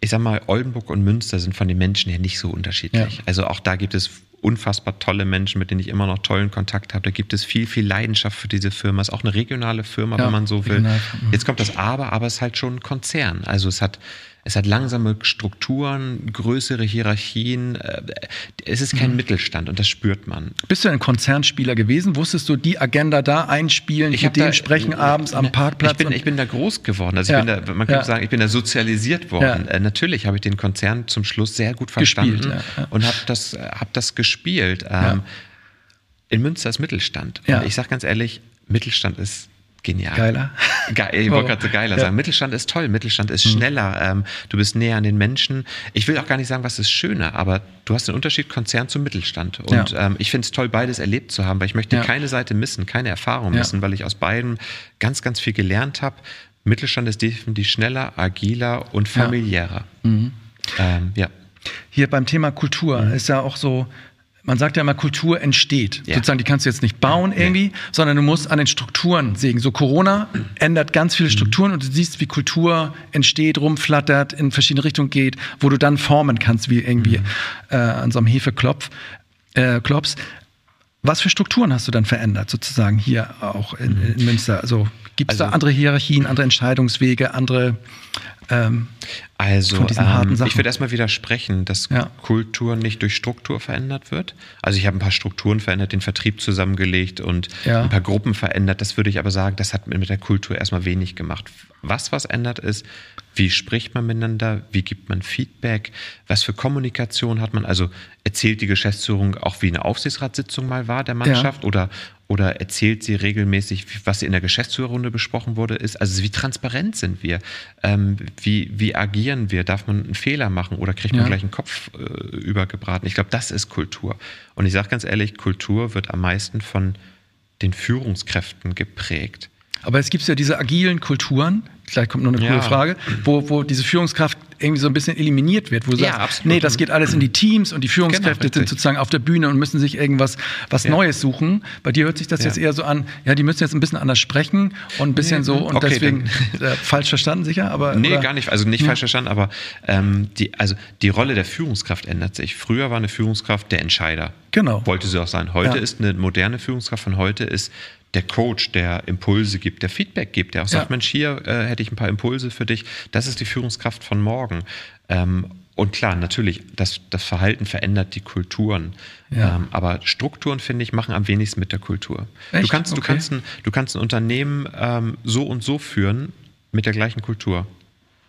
Ich sag mal, Oldenburg und Münster sind von den Menschen her nicht so unterschiedlich. Also auch da gibt es unfassbar tolle Menschen, mit denen ich immer noch tollen Kontakt habe. Da gibt es viel, viel Leidenschaft für diese Firma. Es ist auch eine regionale Firma, ja, wenn man so will. Regional. Jetzt kommt das Aber, aber es ist halt schon ein Konzern. Also es hat es hat langsame Strukturen, größere Hierarchien. Äh, es ist kein mhm. Mittelstand und das spürt man. Bist du ein Konzernspieler gewesen? Wusstest du die Agenda da einspielen, ich mit dem da, sprechen äh, abends am Parkplatz? Ich bin, ich bin da groß geworden. Also ja. ich bin da, man könnte ja. sagen, ich bin da sozialisiert worden. Ja. Äh, natürlich habe ich den Konzern zum Schluss sehr gut verstanden gespielt, und habe das, hab das gespielt. Ähm, in Münster ist Mittelstand. Und ich sage ganz ehrlich, Mittelstand ist Genial. Geiler. Geil, ich wollte gerade so geiler ja. sagen. Mittelstand ist toll, Mittelstand ist mhm. schneller, ähm, du bist näher an den Menschen. Ich will auch gar nicht sagen, was ist schöner, aber du hast den Unterschied Konzern zum Mittelstand. Und ja. ähm, ich finde es toll, beides erlebt zu haben, weil ich möchte ja. keine Seite missen, keine Erfahrung missen, weil ich aus beiden ganz, ganz viel gelernt habe. Mittelstand ist definitiv schneller, agiler und familiärer. Mhm. Ähm, ja. Hier beim Thema Kultur mhm. ist ja auch so, man sagt ja immer, Kultur entsteht. Ja. Sozusagen, die kannst du jetzt nicht bauen irgendwie, nee. sondern du musst an den Strukturen sägen. So Corona ändert ganz viele mhm. Strukturen und du siehst, wie Kultur entsteht, rumflattert, in verschiedene Richtungen geht, wo du dann formen kannst, wie irgendwie mhm. äh, an so einem Hefeklopf. Äh, Klops. Was für Strukturen hast du dann verändert, sozusagen hier auch in, mhm. in Münster? Also gibt es also, da andere Hierarchien, andere Entscheidungswege, andere ähm, also, ähm, ich würde erstmal widersprechen, dass ja. Kultur nicht durch Struktur verändert wird. Also, ich habe ein paar Strukturen verändert, den Vertrieb zusammengelegt und ja. ein paar Gruppen verändert. Das würde ich aber sagen, das hat mit der Kultur erstmal wenig gemacht. Was was ändert ist, wie spricht man miteinander, wie gibt man Feedback, was für Kommunikation hat man. Also, erzählt die Geschäftsführung auch, wie eine Aufsichtsratssitzung mal war der Mannschaft ja. oder oder erzählt sie regelmäßig, was in der Geschäftsführerrunde besprochen wurde, ist, also wie transparent sind wir, ähm, wie, wie agieren wir, darf man einen Fehler machen oder kriegt man ja. gleich einen Kopf äh, übergebraten. Ich glaube, das ist Kultur. Und ich sage ganz ehrlich, Kultur wird am meisten von den Führungskräften geprägt. Aber es gibt ja diese agilen Kulturen, gleich kommt noch eine coole ja. Frage, wo, wo diese Führungskraft irgendwie so ein bisschen eliminiert wird, wo du ja, sagst, absolut. nee, das geht alles in die Teams und die Führungskräfte genau, sind sozusagen auf der Bühne und müssen sich irgendwas was ja. Neues suchen. Bei dir hört sich das ja. jetzt eher so an, ja, die müssen jetzt ein bisschen anders sprechen und ein bisschen nee, so und okay, deswegen äh, falsch verstanden sicher, aber Nee, oder? gar nicht, also nicht falsch verstanden, aber ähm, die also die Rolle der Führungskraft ändert sich. Früher war eine Führungskraft der Entscheider. Genau. Wollte sie auch sein. Heute ist eine moderne Führungskraft von heute ist der Coach, der Impulse gibt, der Feedback gibt, der auch sagt, ja. Mensch, hier äh, hätte ich ein paar Impulse für dich. Das ist die Führungskraft von morgen. Ähm, und klar, natürlich, das, das Verhalten verändert die Kulturen. Ja. Ähm, aber Strukturen, finde ich, machen am wenigsten mit der Kultur. Echt? Du kannst, okay. du kannst, ein, du kannst ein Unternehmen ähm, so und so führen mit der gleichen Kultur.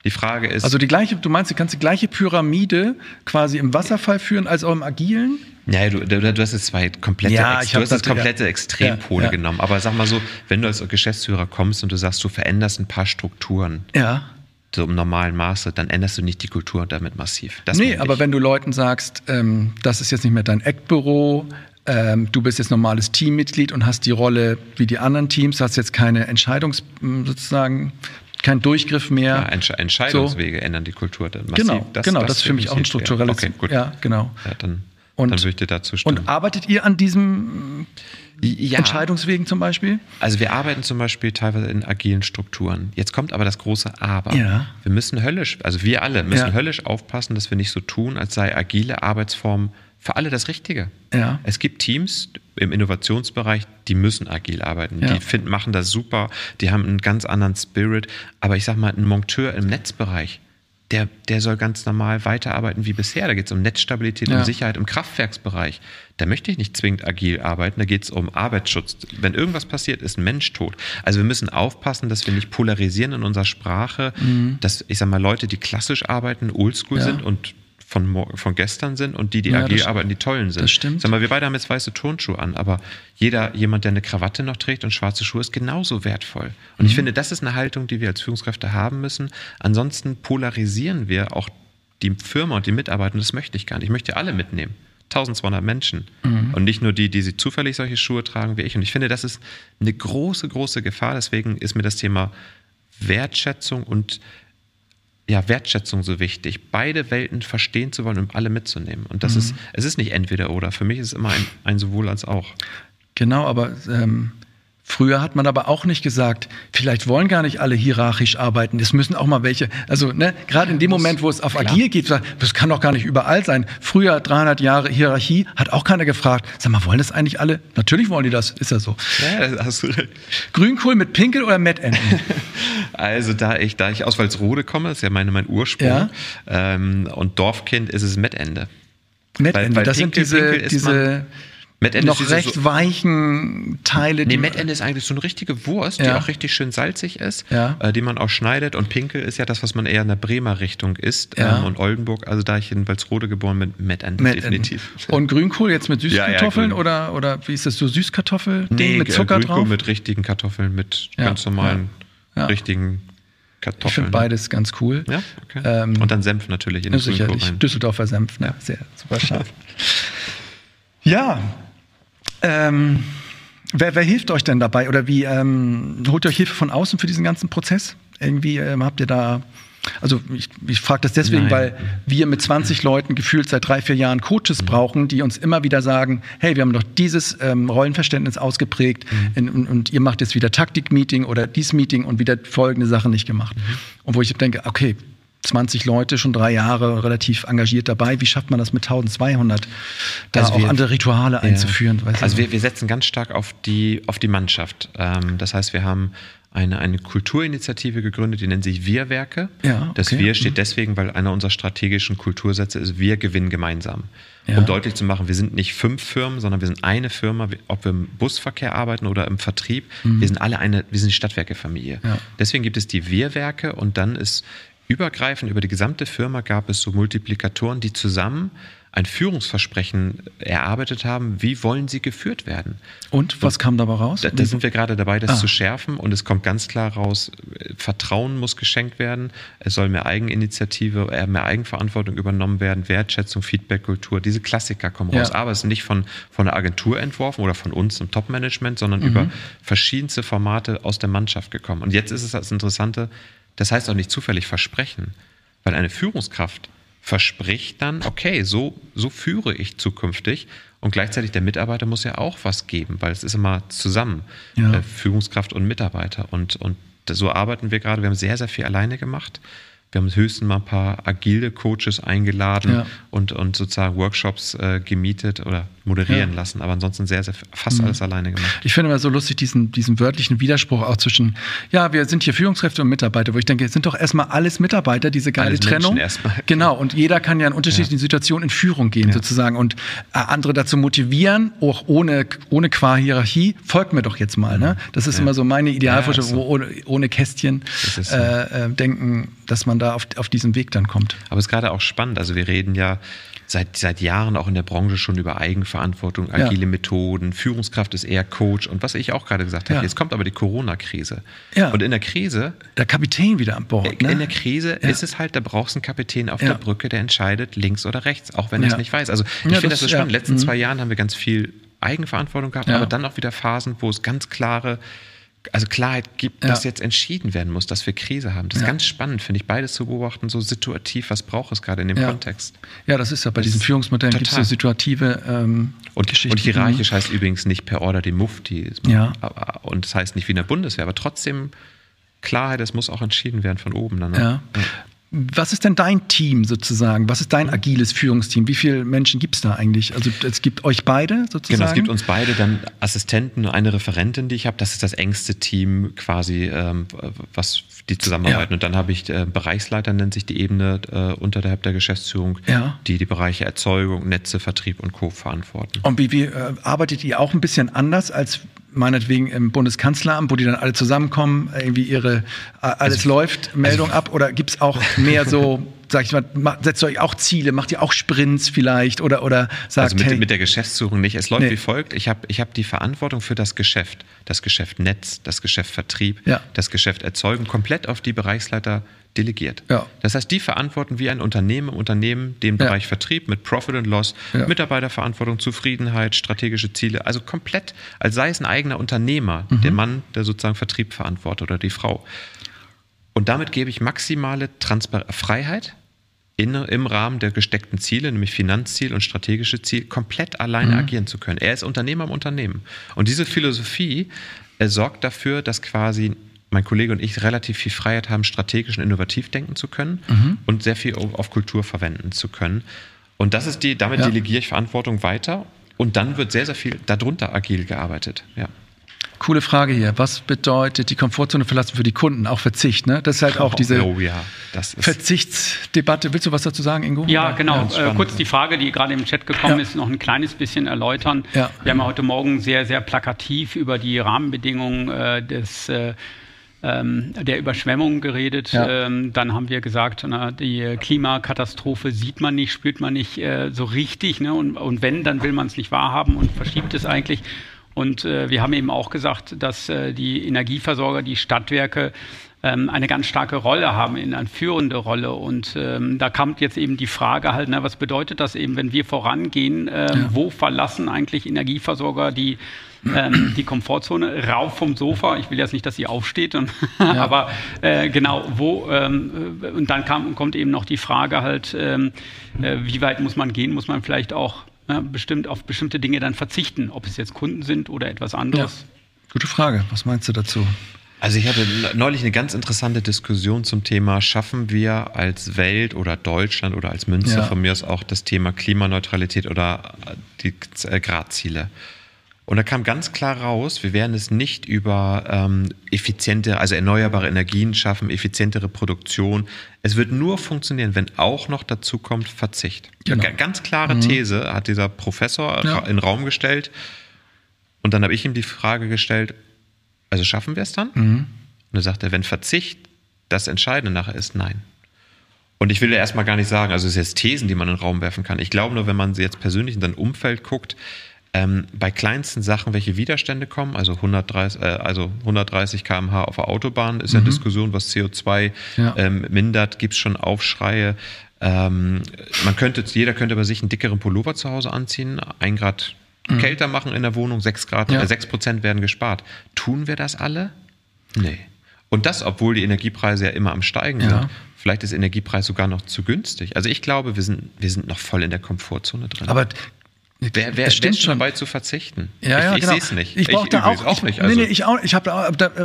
Die Frage ist. Also die gleiche, du meinst, du kannst die gleiche Pyramide quasi im Wasserfall führen als auch im Agilen? Ja, du, du, du hast jetzt zwei komplette, ja, Ex, du hast jetzt komplette ja. Extrempole ja, ja. genommen. Aber sag mal so, wenn du als Geschäftsführer kommst und du sagst, du veränderst ein paar Strukturen. Ja. So im normalen Maße, dann änderst du nicht die Kultur damit massiv. Das nee, aber wenn du Leuten sagst, ähm, das ist jetzt nicht mehr dein Eckbüro, ähm, du bist jetzt normales Teammitglied und hast die Rolle wie die anderen Teams, hast jetzt keine Entscheidungs sozusagen kein Durchgriff mehr. Ja, Entsch Entscheidungswege so. ändern die Kultur dann massiv. Genau, das, genau, das, das ist für mich auch ein strukturelles. Okay, gut. Ja, genau. Ja, dann, und, dann würde ich dir dazu stimmen. Und arbeitet ihr an diesem ja. Entscheidungswegen zum Beispiel? Also wir arbeiten zum Beispiel teilweise in agilen Strukturen. Jetzt kommt aber das große Aber. Ja. Wir müssen höllisch, also wir alle müssen höllisch aufpassen, dass wir nicht so tun, als sei agile Arbeitsform für alle das Richtige. Ja. Es gibt Teams im Innovationsbereich, die müssen agil arbeiten. Ja. Die finden, machen das super, die haben einen ganz anderen Spirit. Aber ich sag mal, ein Monteur im Netzbereich, der, der soll ganz normal weiterarbeiten wie bisher. Da geht es um Netzstabilität, ja. um Sicherheit im Kraftwerksbereich. Da möchte ich nicht zwingend agil arbeiten, da geht es um Arbeitsschutz. Wenn irgendwas passiert, ist ein Mensch tot. Also wir müssen aufpassen, dass wir nicht polarisieren in unserer Sprache, mhm. dass, ich sag mal, Leute, die klassisch arbeiten, oldschool ja. sind und von, von gestern sind und die, die ja, agil arbeiten, die tollen sind. Das stimmt. Sag mal, wir beide haben jetzt weiße Turnschuhe an, aber jeder, jemand, der eine Krawatte noch trägt und schwarze Schuhe, ist genauso wertvoll. Und mhm. ich finde, das ist eine Haltung, die wir als Führungskräfte haben müssen. Ansonsten polarisieren wir auch die Firma und die Mitarbeiter und das möchte ich gar nicht. Ich möchte alle mitnehmen. 1200 Menschen mhm. und nicht nur die, die sie zufällig solche Schuhe tragen wie ich. Und ich finde, das ist eine große, große Gefahr. Deswegen ist mir das Thema Wertschätzung und ja, Wertschätzung so wichtig, beide Welten verstehen zu wollen und alle mitzunehmen. Und das mhm. ist, es ist nicht entweder oder. Für mich ist es immer ein, ein sowohl als auch. Genau, aber ähm, Früher hat man aber auch nicht gesagt, vielleicht wollen gar nicht alle hierarchisch arbeiten. Es müssen auch mal welche, also ne, gerade in dem Moment, wo es auf klar. agil geht, das kann doch gar nicht überall sein. Früher 300 Jahre Hierarchie, hat auch keiner gefragt. Sag mal, wollen das eigentlich alle? Natürlich wollen die das, ist ja so. Ja, das hast du recht. Grünkohl mit Pinkel oder Mettenten? also da ich, da ich aus Walsrode komme, ist ja meine, mein Ursprung, ja. ähm, und Dorfkind ist es Mettende. Mettende, das Pinkel, sind diese, diese Mettende noch recht so, weichen Teile. Nee, Mettende ist eigentlich so eine richtige Wurst, ja. die auch richtig schön salzig ist, ja. äh, die man auch schneidet. Und Pinkel ist ja das, was man eher in der Bremer Richtung isst. Ja. Ähm, und Oldenburg, also da ich in Walsrode geboren bin, Mettende, Mettende. definitiv. Und Grünkohl jetzt mit Süßkartoffeln oder, oder wie ist das so Süßkartoffel-Ding nee, mit Zucker Grünkohl drauf? mit richtigen Kartoffeln, mit ganz normalen, richtigen Kartoffeln. Ich finde beides ganz cool. Ja, okay. Ähm, und dann Senf natürlich in den Sicherlich. Düsseldorfer Senf, ne? Sehr, super scharf. ja, ähm, wer, wer, hilft euch denn dabei oder wie ähm, holt ihr euch Hilfe von außen für diesen ganzen Prozess? Irgendwie ähm, habt ihr da also ich, ich frage das deswegen, Nein. weil wir mit 20 Leuten gefühlt seit drei, vier Jahren Coaches mhm. brauchen, die uns immer wieder sagen, hey, wir haben doch dieses ähm, Rollenverständnis ausgeprägt mhm. in, und, und, ihr macht jetzt wieder Taktik-Meeting oder dies Meeting und wieder folgende Sachen nicht gemacht. Mhm. Und wo ich denke, okay, 20 Leute, schon drei Jahre relativ engagiert dabei. Wie schafft man das mit 1200, da also auch wir, andere Rituale einzuführen? Ja. also wir, wir setzen ganz stark auf die, auf die Mannschaft. Ähm, das heißt, wir haben eine, eine Kulturinitiative gegründet, die nennt sich Wir-Werke. Ja, okay. Das Wir steht mhm. deswegen, weil einer unserer strategischen Kultursätze ist, wir gewinnen gemeinsam. Ja. Um deutlich zu machen, wir sind nicht fünf Firmen, sondern wir sind eine Firma, ob wir im Busverkehr arbeiten oder im Vertrieb. Mhm. Wir sind alle eine, wir sind die Stadtwerke-Familie. Ja. Deswegen gibt es die Wir-Werke und dann ist übergreifend über die gesamte Firma gab es so Multiplikatoren, die zusammen ein Führungsversprechen erarbeitet haben, wie wollen sie geführt werden. Und was und kam dabei raus? Da, da, sind wir gerade dabei, das ah. zu schärfen und es kommt ganz klar raus, Vertrauen muss geschenkt werden, es soll mehr Eigeninitiative, äh, mehr Eigenverantwortung übernommen werden, Wertschätzung, Feedbackkultur, diese Klassiker kommen raus. Ja. Aber es ist nicht von, von der Agentur entworfen oder von uns im Top-Management, sondern mhm. über verschiedenste Formate aus der Mannschaft gekommen. Und jetzt ist es das Interessante, das heißt auch nicht zufällig versprechen, weil eine Führungskraft verspricht dann, okay, so, so führe ich zukünftig. Und gleichzeitig der Mitarbeiter muss ja auch was geben, weil es ist immer zusammen, ja. äh, Führungskraft und Mitarbeiter. Und, und so arbeiten wir gerade. Wir haben sehr, sehr viel alleine gemacht. Wir haben höchstens mal ein paar agile Coaches eingeladen ja. und, und sozusagen Workshops äh, gemietet oder moderieren ja. lassen, aber ansonsten sehr, sehr fast mhm. alles alleine gemacht. Ich finde immer so lustig diesen, diesen wörtlichen Widerspruch auch zwischen, ja, wir sind hier Führungskräfte und Mitarbeiter, wo ich denke, es sind doch erstmal alles Mitarbeiter, diese geile alles Trennung. Genau, und jeder kann ja in unterschiedlichen ja. Situationen in Führung gehen sozusagen und äh, andere dazu motivieren, auch ohne, ohne qua Hierarchie, folgt mir doch jetzt mal. Ne? Das ist immer so meine Idealvorstellung, so. ohne, ohne Kästchen so. äh, äh, denken, dass man da auf, auf diesen Weg dann kommt. Aber es ist gerade auch spannend, also wir reden ja seit, seit Jahren auch in der Branche schon über Eigenverantwortung, agile ja. Methoden, Führungskraft ist eher Coach und was ich auch gerade gesagt habe, ja. jetzt kommt aber die Corona-Krise. Ja. Und in der Krise. Der Kapitän wieder an Bord. Ne? In der Krise ist es halt, da brauchst du einen Kapitän auf der Brücke, der entscheidet links oder rechts, auch wenn er es nicht weiß. Also ich finde das so spannend. In den letzten mhm. zwei Jahren haben wir ganz viel Eigenverantwortung gehabt, aber dann auch wieder Phasen, wo es ganz klare also Klarheit gibt, ja. dass jetzt entschieden werden muss, dass wir Krise haben. Das ist ja. ganz spannend, finde ich, beides zu beobachten, so situativ, was braucht es gerade in dem ja. Kontext. Ja, das ist ja bei das diesen Führungsmodellen gibt es so situative ähm, und, Geschichten. Und hierarchisch heißt übrigens nicht per Order die Mufti. Ja. Und das heißt nicht wie in der Bundeswehr, aber trotzdem Klarheit, es muss auch entschieden werden von oben. Dann, ne? ja. Was ist denn dein Team sozusagen? Was ist dein agiles Führungsteam? Wie viele Menschen gibt es da eigentlich? Also es gibt euch beide sozusagen? Genau, es gibt uns beide, dann Assistenten und eine Referentin, die ich habe. Das ist das engste Team quasi, ähm, was die zusammenarbeiten. Ja. Und dann habe ich äh, Bereichsleiter, nennt sich die Ebene äh, unterhalb der Geschäftsführung, ja. die die Bereiche Erzeugung, Netze, Vertrieb und Co. verantworten. Und wie, wie äh, arbeitet ihr auch ein bisschen anders als meinetwegen im Bundeskanzleramt, wo die dann alle zusammenkommen, irgendwie ihre äh, alles also, läuft, Meldung also, ab? Oder gibt es auch mehr so, sag ich mal, setzt ihr euch auch Ziele, macht ihr auch Sprints vielleicht oder, oder sagt Also mit, hey, mit der Geschäftsführung nicht. Es läuft nee. wie folgt. Ich habe ich hab die Verantwortung für das Geschäft, das Geschäft Netz, das Geschäft Vertrieb, ja. das Geschäft Erzeugen, komplett auf die Bereichsleiter delegiert. Ja. Das heißt, die verantworten wie ein Unternehmen im Unternehmen den Bereich ja. Vertrieb mit Profit and Loss, ja. Mitarbeiterverantwortung, Zufriedenheit, strategische Ziele, also komplett, als sei es ein eigener Unternehmer, mhm. der Mann, der sozusagen Vertrieb verantwortet oder die Frau. Und damit gebe ich maximale Transper Freiheit in, im Rahmen der gesteckten Ziele, nämlich Finanzziel und strategische Ziel, komplett alleine mhm. agieren zu können. Er ist Unternehmer im Unternehmen. Und diese Philosophie er sorgt dafür, dass quasi mein Kollege und ich relativ viel Freiheit haben, strategisch und innovativ denken zu können mhm. und sehr viel auf Kultur verwenden zu können. Und das ist die, damit ja. delegiere ich Verantwortung weiter und dann wird sehr, sehr viel darunter agil gearbeitet. Ja. Coole Frage hier. Was bedeutet die Komfortzone verlassen für die Kunden? Auch Verzicht, ne? Das ist halt auch oh, diese oh, ja. Verzichtsdebatte. Willst du was dazu sagen, Ingo? Ja, genau. Ja, äh, kurz die Frage, die gerade im Chat gekommen ja. ist, noch ein kleines bisschen erläutern. Ja. Wir haben heute Morgen sehr, sehr plakativ über die Rahmenbedingungen äh, des äh, ähm, der Überschwemmung geredet. Ja. Ähm, dann haben wir gesagt, na, die Klimakatastrophe sieht man nicht, spürt man nicht äh, so richtig. Ne? Und, und wenn, dann will man es nicht wahrhaben und verschiebt es eigentlich. Und äh, wir haben eben auch gesagt, dass äh, die Energieversorger, die Stadtwerke, ähm, eine ganz starke Rolle haben, in eine führende Rolle. Und ähm, da kommt jetzt eben die Frage halt, na, was bedeutet das eben, wenn wir vorangehen? Ähm, ja. Wo verlassen eigentlich Energieversorger die ähm, die Komfortzone, rauf vom Sofa. Ich will jetzt nicht, dass sie aufsteht, und, ja. aber äh, genau, wo, ähm, und dann kam, kommt eben noch die Frage halt, ähm, äh, wie weit muss man gehen? Muss man vielleicht auch äh, bestimmt auf bestimmte Dinge dann verzichten, ob es jetzt Kunden sind oder etwas anderes? Ja. Gute Frage. Was meinst du dazu? Also ich hatte neulich eine ganz interessante Diskussion zum Thema, schaffen wir als Welt oder Deutschland oder als Münster ja. von mir aus auch das Thema Klimaneutralität oder die äh, Gradziele. Und da kam ganz klar raus, wir werden es nicht über ähm, effiziente, also erneuerbare Energien schaffen, effizientere Produktion. Es wird nur funktionieren, wenn auch noch dazu kommt Verzicht. Genau. Ganz klare mhm. These hat dieser Professor ja. in den Raum gestellt. Und dann habe ich ihm die Frage gestellt, also schaffen wir es dann? Mhm. Und er sagte, wenn Verzicht das Entscheidende nachher ist, nein. Und ich will ja erstmal gar nicht sagen, also es sind jetzt Thesen, die man in den Raum werfen kann. Ich glaube nur, wenn man jetzt persönlich in sein Umfeld guckt, ähm, bei kleinsten Sachen, welche Widerstände kommen, also 130, äh, also 130 km/h auf der Autobahn, ist mhm. ja Diskussion, was CO2 ja. ähm, mindert, gibt es schon Aufschreie. Ähm, man könnte, jeder könnte bei sich einen dickeren Pullover zu Hause anziehen, ein Grad mhm. kälter machen in der Wohnung, 6 Grad, ja. äh, 6 Prozent werden gespart. Tun wir das alle? Nee. Und das, obwohl die Energiepreise ja immer am Steigen ja. sind. Vielleicht ist Energiepreis sogar noch zu günstig. Also ich glaube, wir sind, wir sind noch voll in der Komfortzone drin. Aber Wer, wer, wer ist schon dabei zu verzichten? Ja, ja, ich, ich genau. sehe es nicht. Ich brauche da auch, auch nicht. Also. Nee, nee, ich auch. Ich,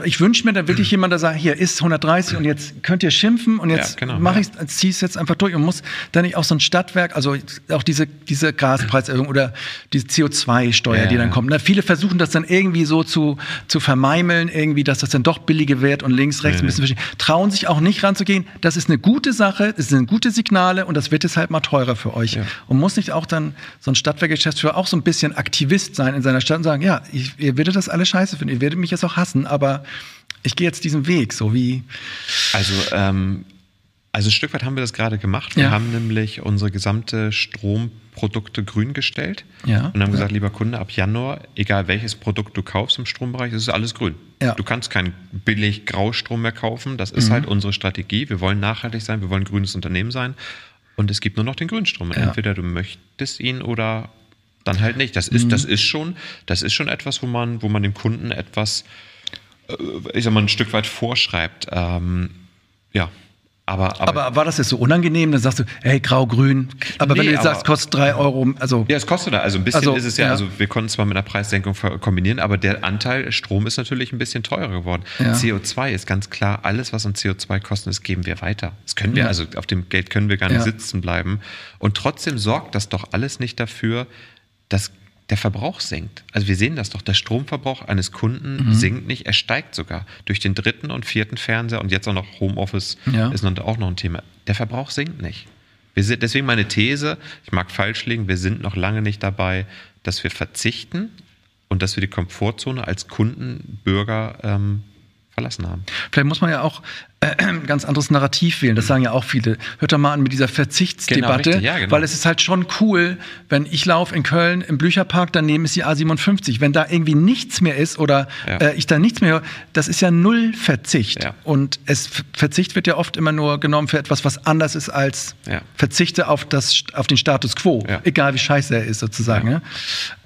ich wünsche mir da wirklich mhm. jemand, der sagt, hier ist 130 und jetzt könnt ihr schimpfen und jetzt ja, genau, mache ich ziehe es jetzt einfach durch und muss dann nicht auch so ein Stadtwerk, also auch diese, diese Gaspreiserhöhung oder diese CO2-Steuer, ja, die dann kommt. Na, viele versuchen das dann irgendwie so zu, zu vermeimeln, irgendwie, dass das dann doch billige wird und links, rechts ein bisschen verschieden. Trauen sich auch nicht ranzugehen. Das ist eine gute Sache, das sind gute Signale und das wird jetzt halt mal teurer für euch. Und muss nicht auch dann so ein Stadtwerkgeschäftsführer auch so ein bisschen Aktivist sein in seiner Stadt und sagen, ja, ich, ihr werdet das alle scheiße finden, ihr werdet mich jetzt auch hassen, aber ich gehe jetzt diesen Weg, so wie. Also, ähm, also ein Stück weit haben wir das gerade gemacht. Wir ja. haben nämlich unsere gesamte Stromprodukte grün gestellt ja. und haben ja. gesagt, lieber Kunde, ab Januar, egal welches Produkt du kaufst im Strombereich, ist alles grün. Du kannst keinen billig Graustrom mehr kaufen. Das ist mhm. halt unsere Strategie. Wir wollen nachhaltig sein, wir wollen ein grünes Unternehmen sein. Und es gibt nur noch den Grünstrom. Entweder du möchtest ihn oder dann halt nicht. Das ist, mhm. das ist schon, das ist schon etwas, wo man, wo man dem Kunden etwas, äh, ich sag mal, ein Stück weit vorschreibt. Ähm, ja. Aber, aber, aber, war das jetzt so unangenehm? Dann sagst du, hey, grau-grün. Aber nee, wenn du jetzt sagst, kostet drei Euro, also. Ja, es kostet da. Also ein bisschen also, ist es ja, ja, also wir konnten es zwar mit einer Preissenkung kombinieren, aber der Anteil Strom ist natürlich ein bisschen teurer geworden. Ja. CO2 ist ganz klar, alles, was an CO2 kostet, das geben wir weiter. Das können wir, ja. also auf dem Geld können wir gar nicht sitzen bleiben. Und trotzdem sorgt das doch alles nicht dafür, dass der Verbrauch sinkt. Also wir sehen das doch, der Stromverbrauch eines Kunden mhm. sinkt nicht, er steigt sogar. Durch den dritten und vierten Fernseher und jetzt auch noch Homeoffice ja. ist auch noch ein Thema. Der Verbrauch sinkt nicht. Wir sind, deswegen meine These, ich mag falsch liegen, wir sind noch lange nicht dabei, dass wir verzichten und dass wir die Komfortzone als Kunden, Bürger ähm, verlassen haben. Vielleicht muss man ja auch äh, ein ganz anderes Narrativ wählen. Das sagen ja auch viele. Hört doch mal an mit dieser Verzichtsdebatte, genau, ja, genau. weil es ist halt schon cool, wenn ich laufe in Köln im Blücherpark, daneben ist die A57. Wenn da irgendwie nichts mehr ist oder ja. äh, ich da nichts mehr höre, das ist ja null Verzicht. Ja. Und es, Verzicht wird ja oft immer nur genommen für etwas, was anders ist als Verzichte auf, das, auf den Status quo, egal wie scheiße er ist sozusagen.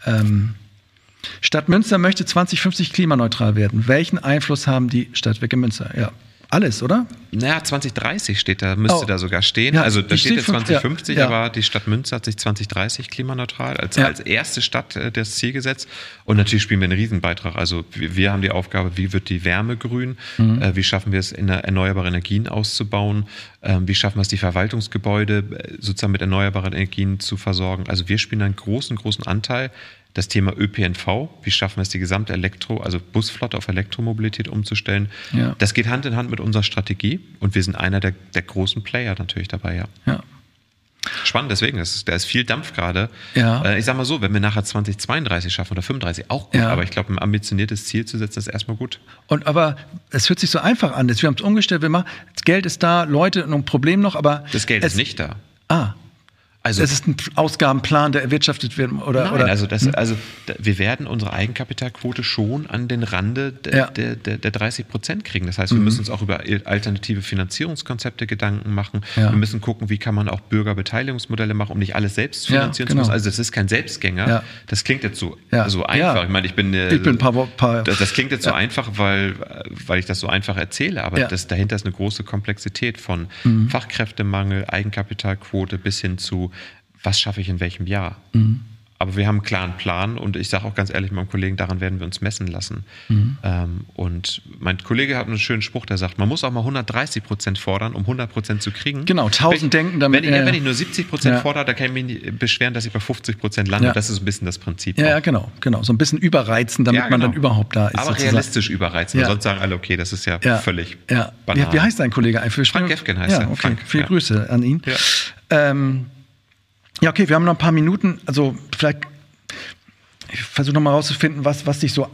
Ähm, Stadt Münster möchte 2050 klimaneutral werden. Welchen Einfluss haben die Stadtwerke Münster? Ja. Alles, oder? Naja, 2030 steht da, müsste oh. da sogar stehen. Ja, also da steht jetzt 2050, ja. aber die Stadt Münster hat sich 2030 klimaneutral als, ja. als erste Stadt äh, das Ziel gesetzt. Und natürlich spielen wir einen Riesenbeitrag. Also wir, wir haben die Aufgabe, wie wird die Wärme grün? Mhm. Äh, wie schaffen wir es, in erneuerbare Energien auszubauen? Äh, wie schaffen wir es, die Verwaltungsgebäude äh, sozusagen mit erneuerbaren Energien zu versorgen? Also wir spielen einen großen, großen Anteil das Thema ÖPNV, wie schaffen wir es, die gesamte Elektro, also Busflotte auf Elektromobilität umzustellen. Ja. Das geht Hand in Hand mit unserer Strategie und wir sind einer der, der großen Player natürlich dabei, ja. ja. Spannend, deswegen, ist, da ist viel Dampf gerade. Ja. Äh, ich sag mal so, wenn wir nachher 2032 schaffen oder 35, auch gut, ja. aber ich glaube, ein ambitioniertes Ziel zu setzen, ist erstmal gut. Und aber es hört sich so einfach an. Wir haben es umgestellt, wir machen, das Geld ist da, Leute, ein Problem noch, aber. Das Geld ist nicht da. Ah, also, es ist ein Ausgabenplan, der erwirtschaftet wird, oder? Nein, oder? also, das, hm? also wir werden unsere Eigenkapitalquote schon an den Rande der, ja. der, der, der 30 Prozent kriegen. Das heißt, wir mhm. müssen uns auch über alternative Finanzierungskonzepte Gedanken machen. Ja. Wir müssen gucken, wie kann man auch Bürgerbeteiligungsmodelle machen, um nicht alles selbst finanzieren ja, genau. zu müssen. Also das ist kein Selbstgänger. Das klingt jetzt so, so einfach. Ich meine, ich bin, ich bin ein paar, paar das, das, klingt jetzt so einfach, weil, weil ich das so einfach erzähle, aber das, dahinter ist eine große Komplexität von mhm. Fachkräftemangel, Eigenkapitalquote bis hin zu was schaffe ich in welchem Jahr. Mhm. Aber wir haben einen klaren Plan und ich sage auch ganz ehrlich meinem Kollegen, daran werden wir uns messen lassen. Mhm. Ähm, und mein Kollege hat einen schönen Spruch, der sagt, man muss auch mal 130 Prozent fordern, um 100 Prozent zu kriegen. Genau, 1000 wenn, denken damit. Wenn ich, äh, wenn ich nur 70 Prozent ja. fordere, dann kann ich mich nicht beschweren, dass ich bei 50 Prozent lande. Ja. Das ist ein bisschen das Prinzip. Ja, ja, genau, genau. So ein bisschen überreizen, damit ja, genau. man dann überhaupt da ist. Aber sozusagen. realistisch überreizen. Sonst sagen alle, okay, das ist ja, völlig ja. banal. Wie, heißt dein Kollege? Frank Gefgen heißt ja, er. Okay. Frank, Viele Grüße an ihn. Ähm, ja, okay, wir haben noch ein paar Minuten. Also vielleicht, ich versuche nochmal rauszufinden, was, was dich so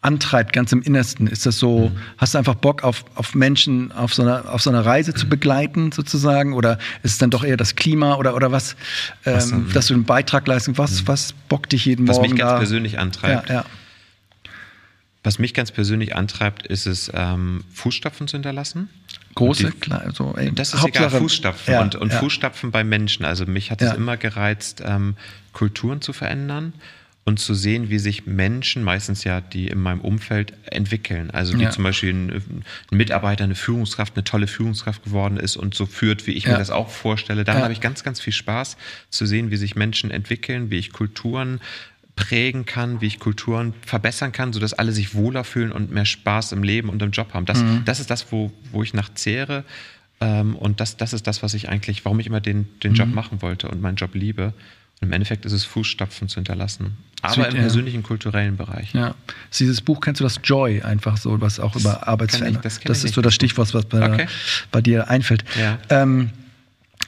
antreibt, ganz im Innersten. Ist das so, mhm. hast du einfach Bock auf, auf Menschen auf so, einer, auf so einer Reise zu begleiten, sozusagen? Oder ist es dann doch eher das Klima oder, oder was, was ähm, dass du einen Beitrag leisten? Was, mhm. was bockt dich jeden was Morgen? Was mich ganz da? persönlich antreibt. Ja, ja. Was mich ganz persönlich antreibt, ist es, ähm, Fußstapfen zu hinterlassen. Große, die, klar, so, ey, das ist Hauptsache, egal, Fußstapfen ja, und, und ja. Fußstapfen bei Menschen. Also mich hat es ja. immer gereizt, ähm, Kulturen zu verändern und zu sehen, wie sich Menschen, meistens ja die in meinem Umfeld, entwickeln. Also wie zum Beispiel ein, ein, Mitarbeiter, eine Führungskraft, eine tolle Führungskraft geworden ist und so führt, wie ich mir das auch vorstelle. Daran habe ich ganz, ganz viel Spaß zu sehen, wie sich Menschen entwickeln, wie ich Kulturen prägen kann, wie ich Kulturen verbessern kann, sodass alle sich wohler fühlen und mehr Spaß im Leben und im Job haben. Das, mhm. das ist das, wo, wo ich nachzehre. Ähm, und das, das ist das, was ich eigentlich, warum ich immer den, den Job mhm. machen wollte und meinen Job liebe. Und im Endeffekt ist es Fußstapfen zu hinterlassen. Aber Sweet, im persönlichen, ja. kulturellen Bereich. Ja. Dieses Buch, kennst du das Joy einfach so, was auch das über Arbeitsveränderung. Das, das ist so das Stichwort, was bei, okay. bei dir einfällt. Ja. Ähm,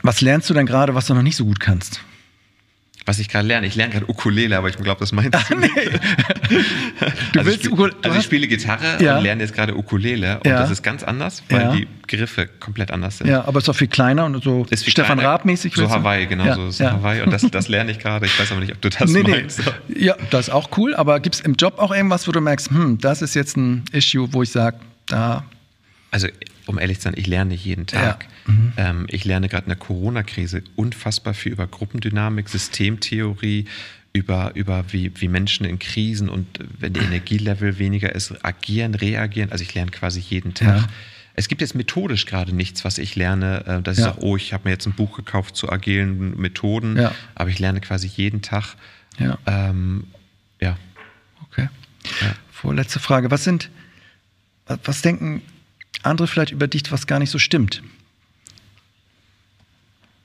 was lernst du denn gerade, was du noch nicht so gut kannst? Was ich gerade lerne. Ich lerne gerade Ukulele, aber ich glaube, das meinst du nicht. du also willst ich, spiel, also ich spiele Gitarre ja. und lerne jetzt gerade Ukulele und ja. das ist ganz anders, weil ja. die Griffe komplett anders sind. Ja, aber es ist auch viel kleiner und so Stefan Raab-mäßig. So Hawaii, genau, so Hawaii und das, das lerne ich gerade. Ich weiß aber nicht, ob du das nee, meinst. Nee. Ja, das ist auch cool, aber gibt es im Job auch irgendwas, wo du merkst, hm, das ist jetzt ein Issue, wo ich sage, da also um ehrlich zu sein, ich lerne jeden Tag. Ja. Mhm. Ähm, ich lerne gerade in der Corona-Krise unfassbar viel über Gruppendynamik, Systemtheorie, über, über wie, wie Menschen in Krisen und wenn der Energielevel weniger ist, agieren, reagieren. Also ich lerne quasi jeden Tag. Ja. Es gibt jetzt methodisch gerade nichts, was ich lerne, äh, dass ja. ich sage, oh, ich habe mir jetzt ein Buch gekauft zu agilen Methoden, ja. aber ich lerne quasi jeden Tag. Ja. Ähm, ja. Okay. Vorletzte Frage. Was sind, was denken andere vielleicht über dich, was gar nicht so stimmt.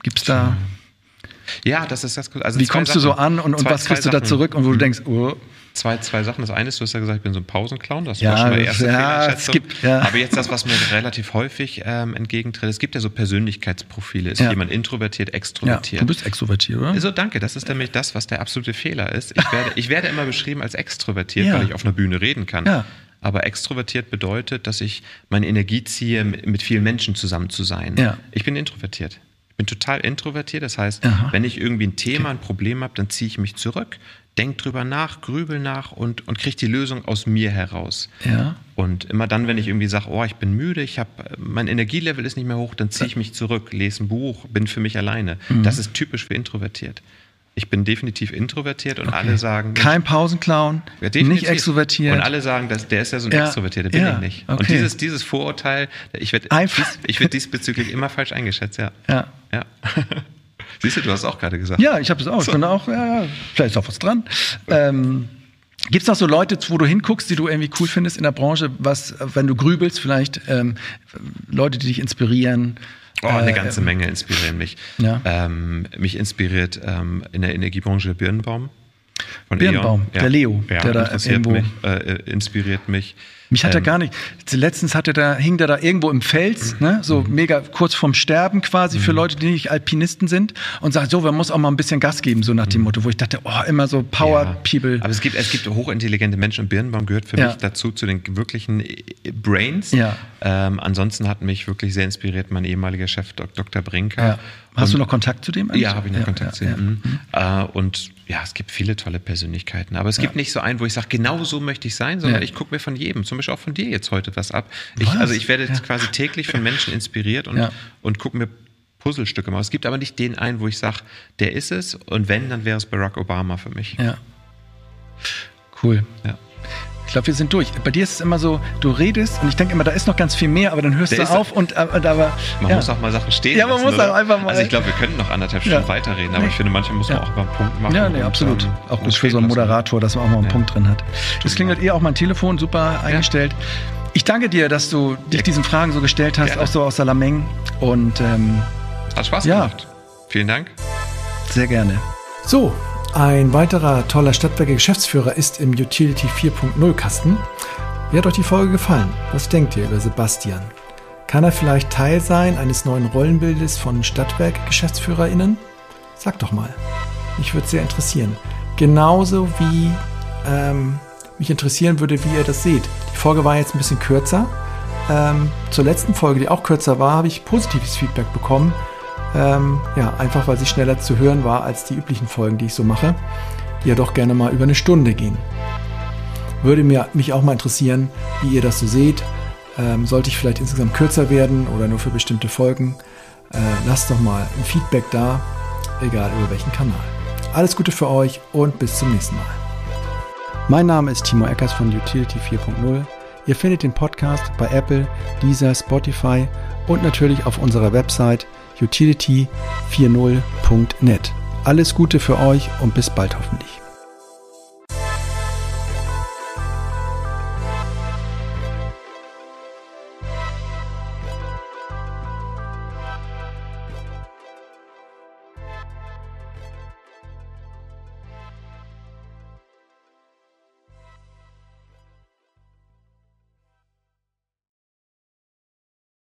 Gibt es da. Ja, das ist das. Also Wie kommst Sachen. du so an und, und zwei, was kriegst du da zurück und wo du mhm. denkst, oh. Zwei, zwei Sachen. Das eine ist, du hast ja gesagt, ich bin so ein Pausenclown. Das ja, war schon meine erste ja. Gibt, ja. Aber jetzt das, was mir relativ häufig ähm, entgegentritt. Es gibt ja so Persönlichkeitsprofile. Ist ja. jemand introvertiert, extrovertiert? Ja, du bist extrovertiert, oder? Also danke. Das ist nämlich das, was der absolute Fehler ist. Ich werde, ich werde immer beschrieben als extrovertiert, weil ich auf einer Bühne reden kann. Aber extrovertiert bedeutet, dass ich meine Energie ziehe, mit vielen Menschen zusammen zu sein. Ja. Ich bin introvertiert. Ich bin total introvertiert. Das heißt, Aha. wenn ich irgendwie ein Thema, okay. ein Problem habe, dann ziehe ich mich zurück, denke drüber nach, grübel nach und, und kriege die Lösung aus mir heraus. Ja. Und immer dann, wenn ich irgendwie sage, oh, ich bin müde, ich habe mein Energielevel ist nicht mehr hoch, dann ziehe ich mich zurück, lese ein Buch, bin für mich alleine. Mhm. Das ist typisch für introvertiert. Ich bin definitiv introvertiert und okay. alle sagen. Kein Pausenclown, ja, nicht extrovertiert. Und alle sagen, dass der ist ja so ein ja. Extrovertierter, bin ja. ich nicht. Okay. Und dieses, dieses Vorurteil, ich werde dies, ich werd diesbezüglich immer falsch eingeschätzt, ja. Ja. ja. Siehst du, du hast auch gerade gesagt. Ja, ich habe es auch. So. Ich bin auch, ja, vielleicht ist auch was dran. Ähm, Gibt es noch so Leute, wo du hinguckst, die du irgendwie cool findest in der Branche, was, wenn du grübelst, vielleicht ähm, Leute, die dich inspirieren? Oh, eine äh, ganze Menge inspirieren mich. Ja. Ähm, mich inspiriert ähm, in der Energiebranche Birnbaum. Von Birnbaum, ja. der Leo, ja, der da irgendwo mich, äh, inspiriert mich. Mich hat ähm, er gar nicht. Letztens hatte der, hing der da irgendwo im Fels, mhm. ne, so mhm. mega kurz vorm Sterben quasi mhm. für Leute, die nicht Alpinisten sind und sagt, so, man muss auch mal ein bisschen Gas geben, so nach dem mhm. Motto, wo ich dachte, oh, immer so Power ja. People. Aber es gibt, es gibt hochintelligente Menschen und Birnbaum gehört für ja. mich dazu, zu den wirklichen Brains. Ja. Ähm, ansonsten hat mich wirklich sehr inspiriert mein ehemaliger Chef Dr. Brinker. Ja. Hast und, du noch Kontakt zu dem? Eigentlich? Ja, habe ich noch Kontakt zu ihm. Mhm. Äh, und ja, es gibt viele tolle Persönlichkeiten. Aber es gibt nicht so einen, wo ich sage, genau so möchte ich sein, sondern ich gucke mir von jedem, zum Beispiel auch von dir jetzt heute was ab. Ich, was? Also ich werde ja. quasi täglich von Menschen inspiriert und, ja. und gucke mir Puzzlestücke mal. Es gibt aber nicht den einen, wo ich sage, der ist es und wenn, dann wäre es Barack Obama für mich. Ja. Cool. Ja. Ich glaube, wir sind durch. Bei dir ist es immer so, du redest und ich denke immer, da ist noch ganz viel mehr, aber dann hörst Der du auf und, äh, und aber. Man ja. muss auch mal Sachen stehen. Ja, man lassen, muss oder? auch einfach mal. Also ich glaube, wir können noch anderthalb Stunden ja. weiterreden, aber nee. ich finde, manchmal muss man auch über einen Punkt machen. Ja, nee, absolut. Und, ähm, auch gut für so einen Moderator, dass man auch mal einen Punkt drin hat. Das klingelt eh auch mein Telefon, super eingestellt. Ich danke dir, dass du dich diesen Fragen so gestellt hast, Gerne. auch so aus Salameng. Und ähm, hat Spaß gemacht. Vielen Dank. Sehr gerne. So, ein weiterer toller Stadtwerke Geschäftsführer ist im Utility 4.0 Kasten. Wie hat euch die Folge gefallen? Was denkt ihr über Sebastian? Kann er vielleicht Teil sein eines neuen Rollenbildes von Stadtwerke Geschäftsführerinnen? Sag doch mal. Mich würde sehr interessieren. Genauso wie ähm, mich interessieren würde, wie ihr das seht. Die Folge war jetzt ein bisschen kürzer. Ähm, zur letzten Folge, die auch kürzer war, habe ich positives Feedback bekommen. Ähm, ja, einfach weil sie schneller zu hören war als die üblichen Folgen, die ich so mache, die ja doch gerne mal über eine Stunde gehen. Würde mir, mich auch mal interessieren, wie ihr das so seht. Ähm, sollte ich vielleicht insgesamt kürzer werden oder nur für bestimmte Folgen? Äh, lasst doch mal ein Feedback da, egal über welchen Kanal. Alles Gute für euch und bis zum nächsten Mal. Mein Name ist Timo Eckers von Utility 4.0. Ihr findet den Podcast bei Apple, Deezer, Spotify und natürlich auf unserer Website utility40.net. Alles Gute für euch und bis bald hoffentlich.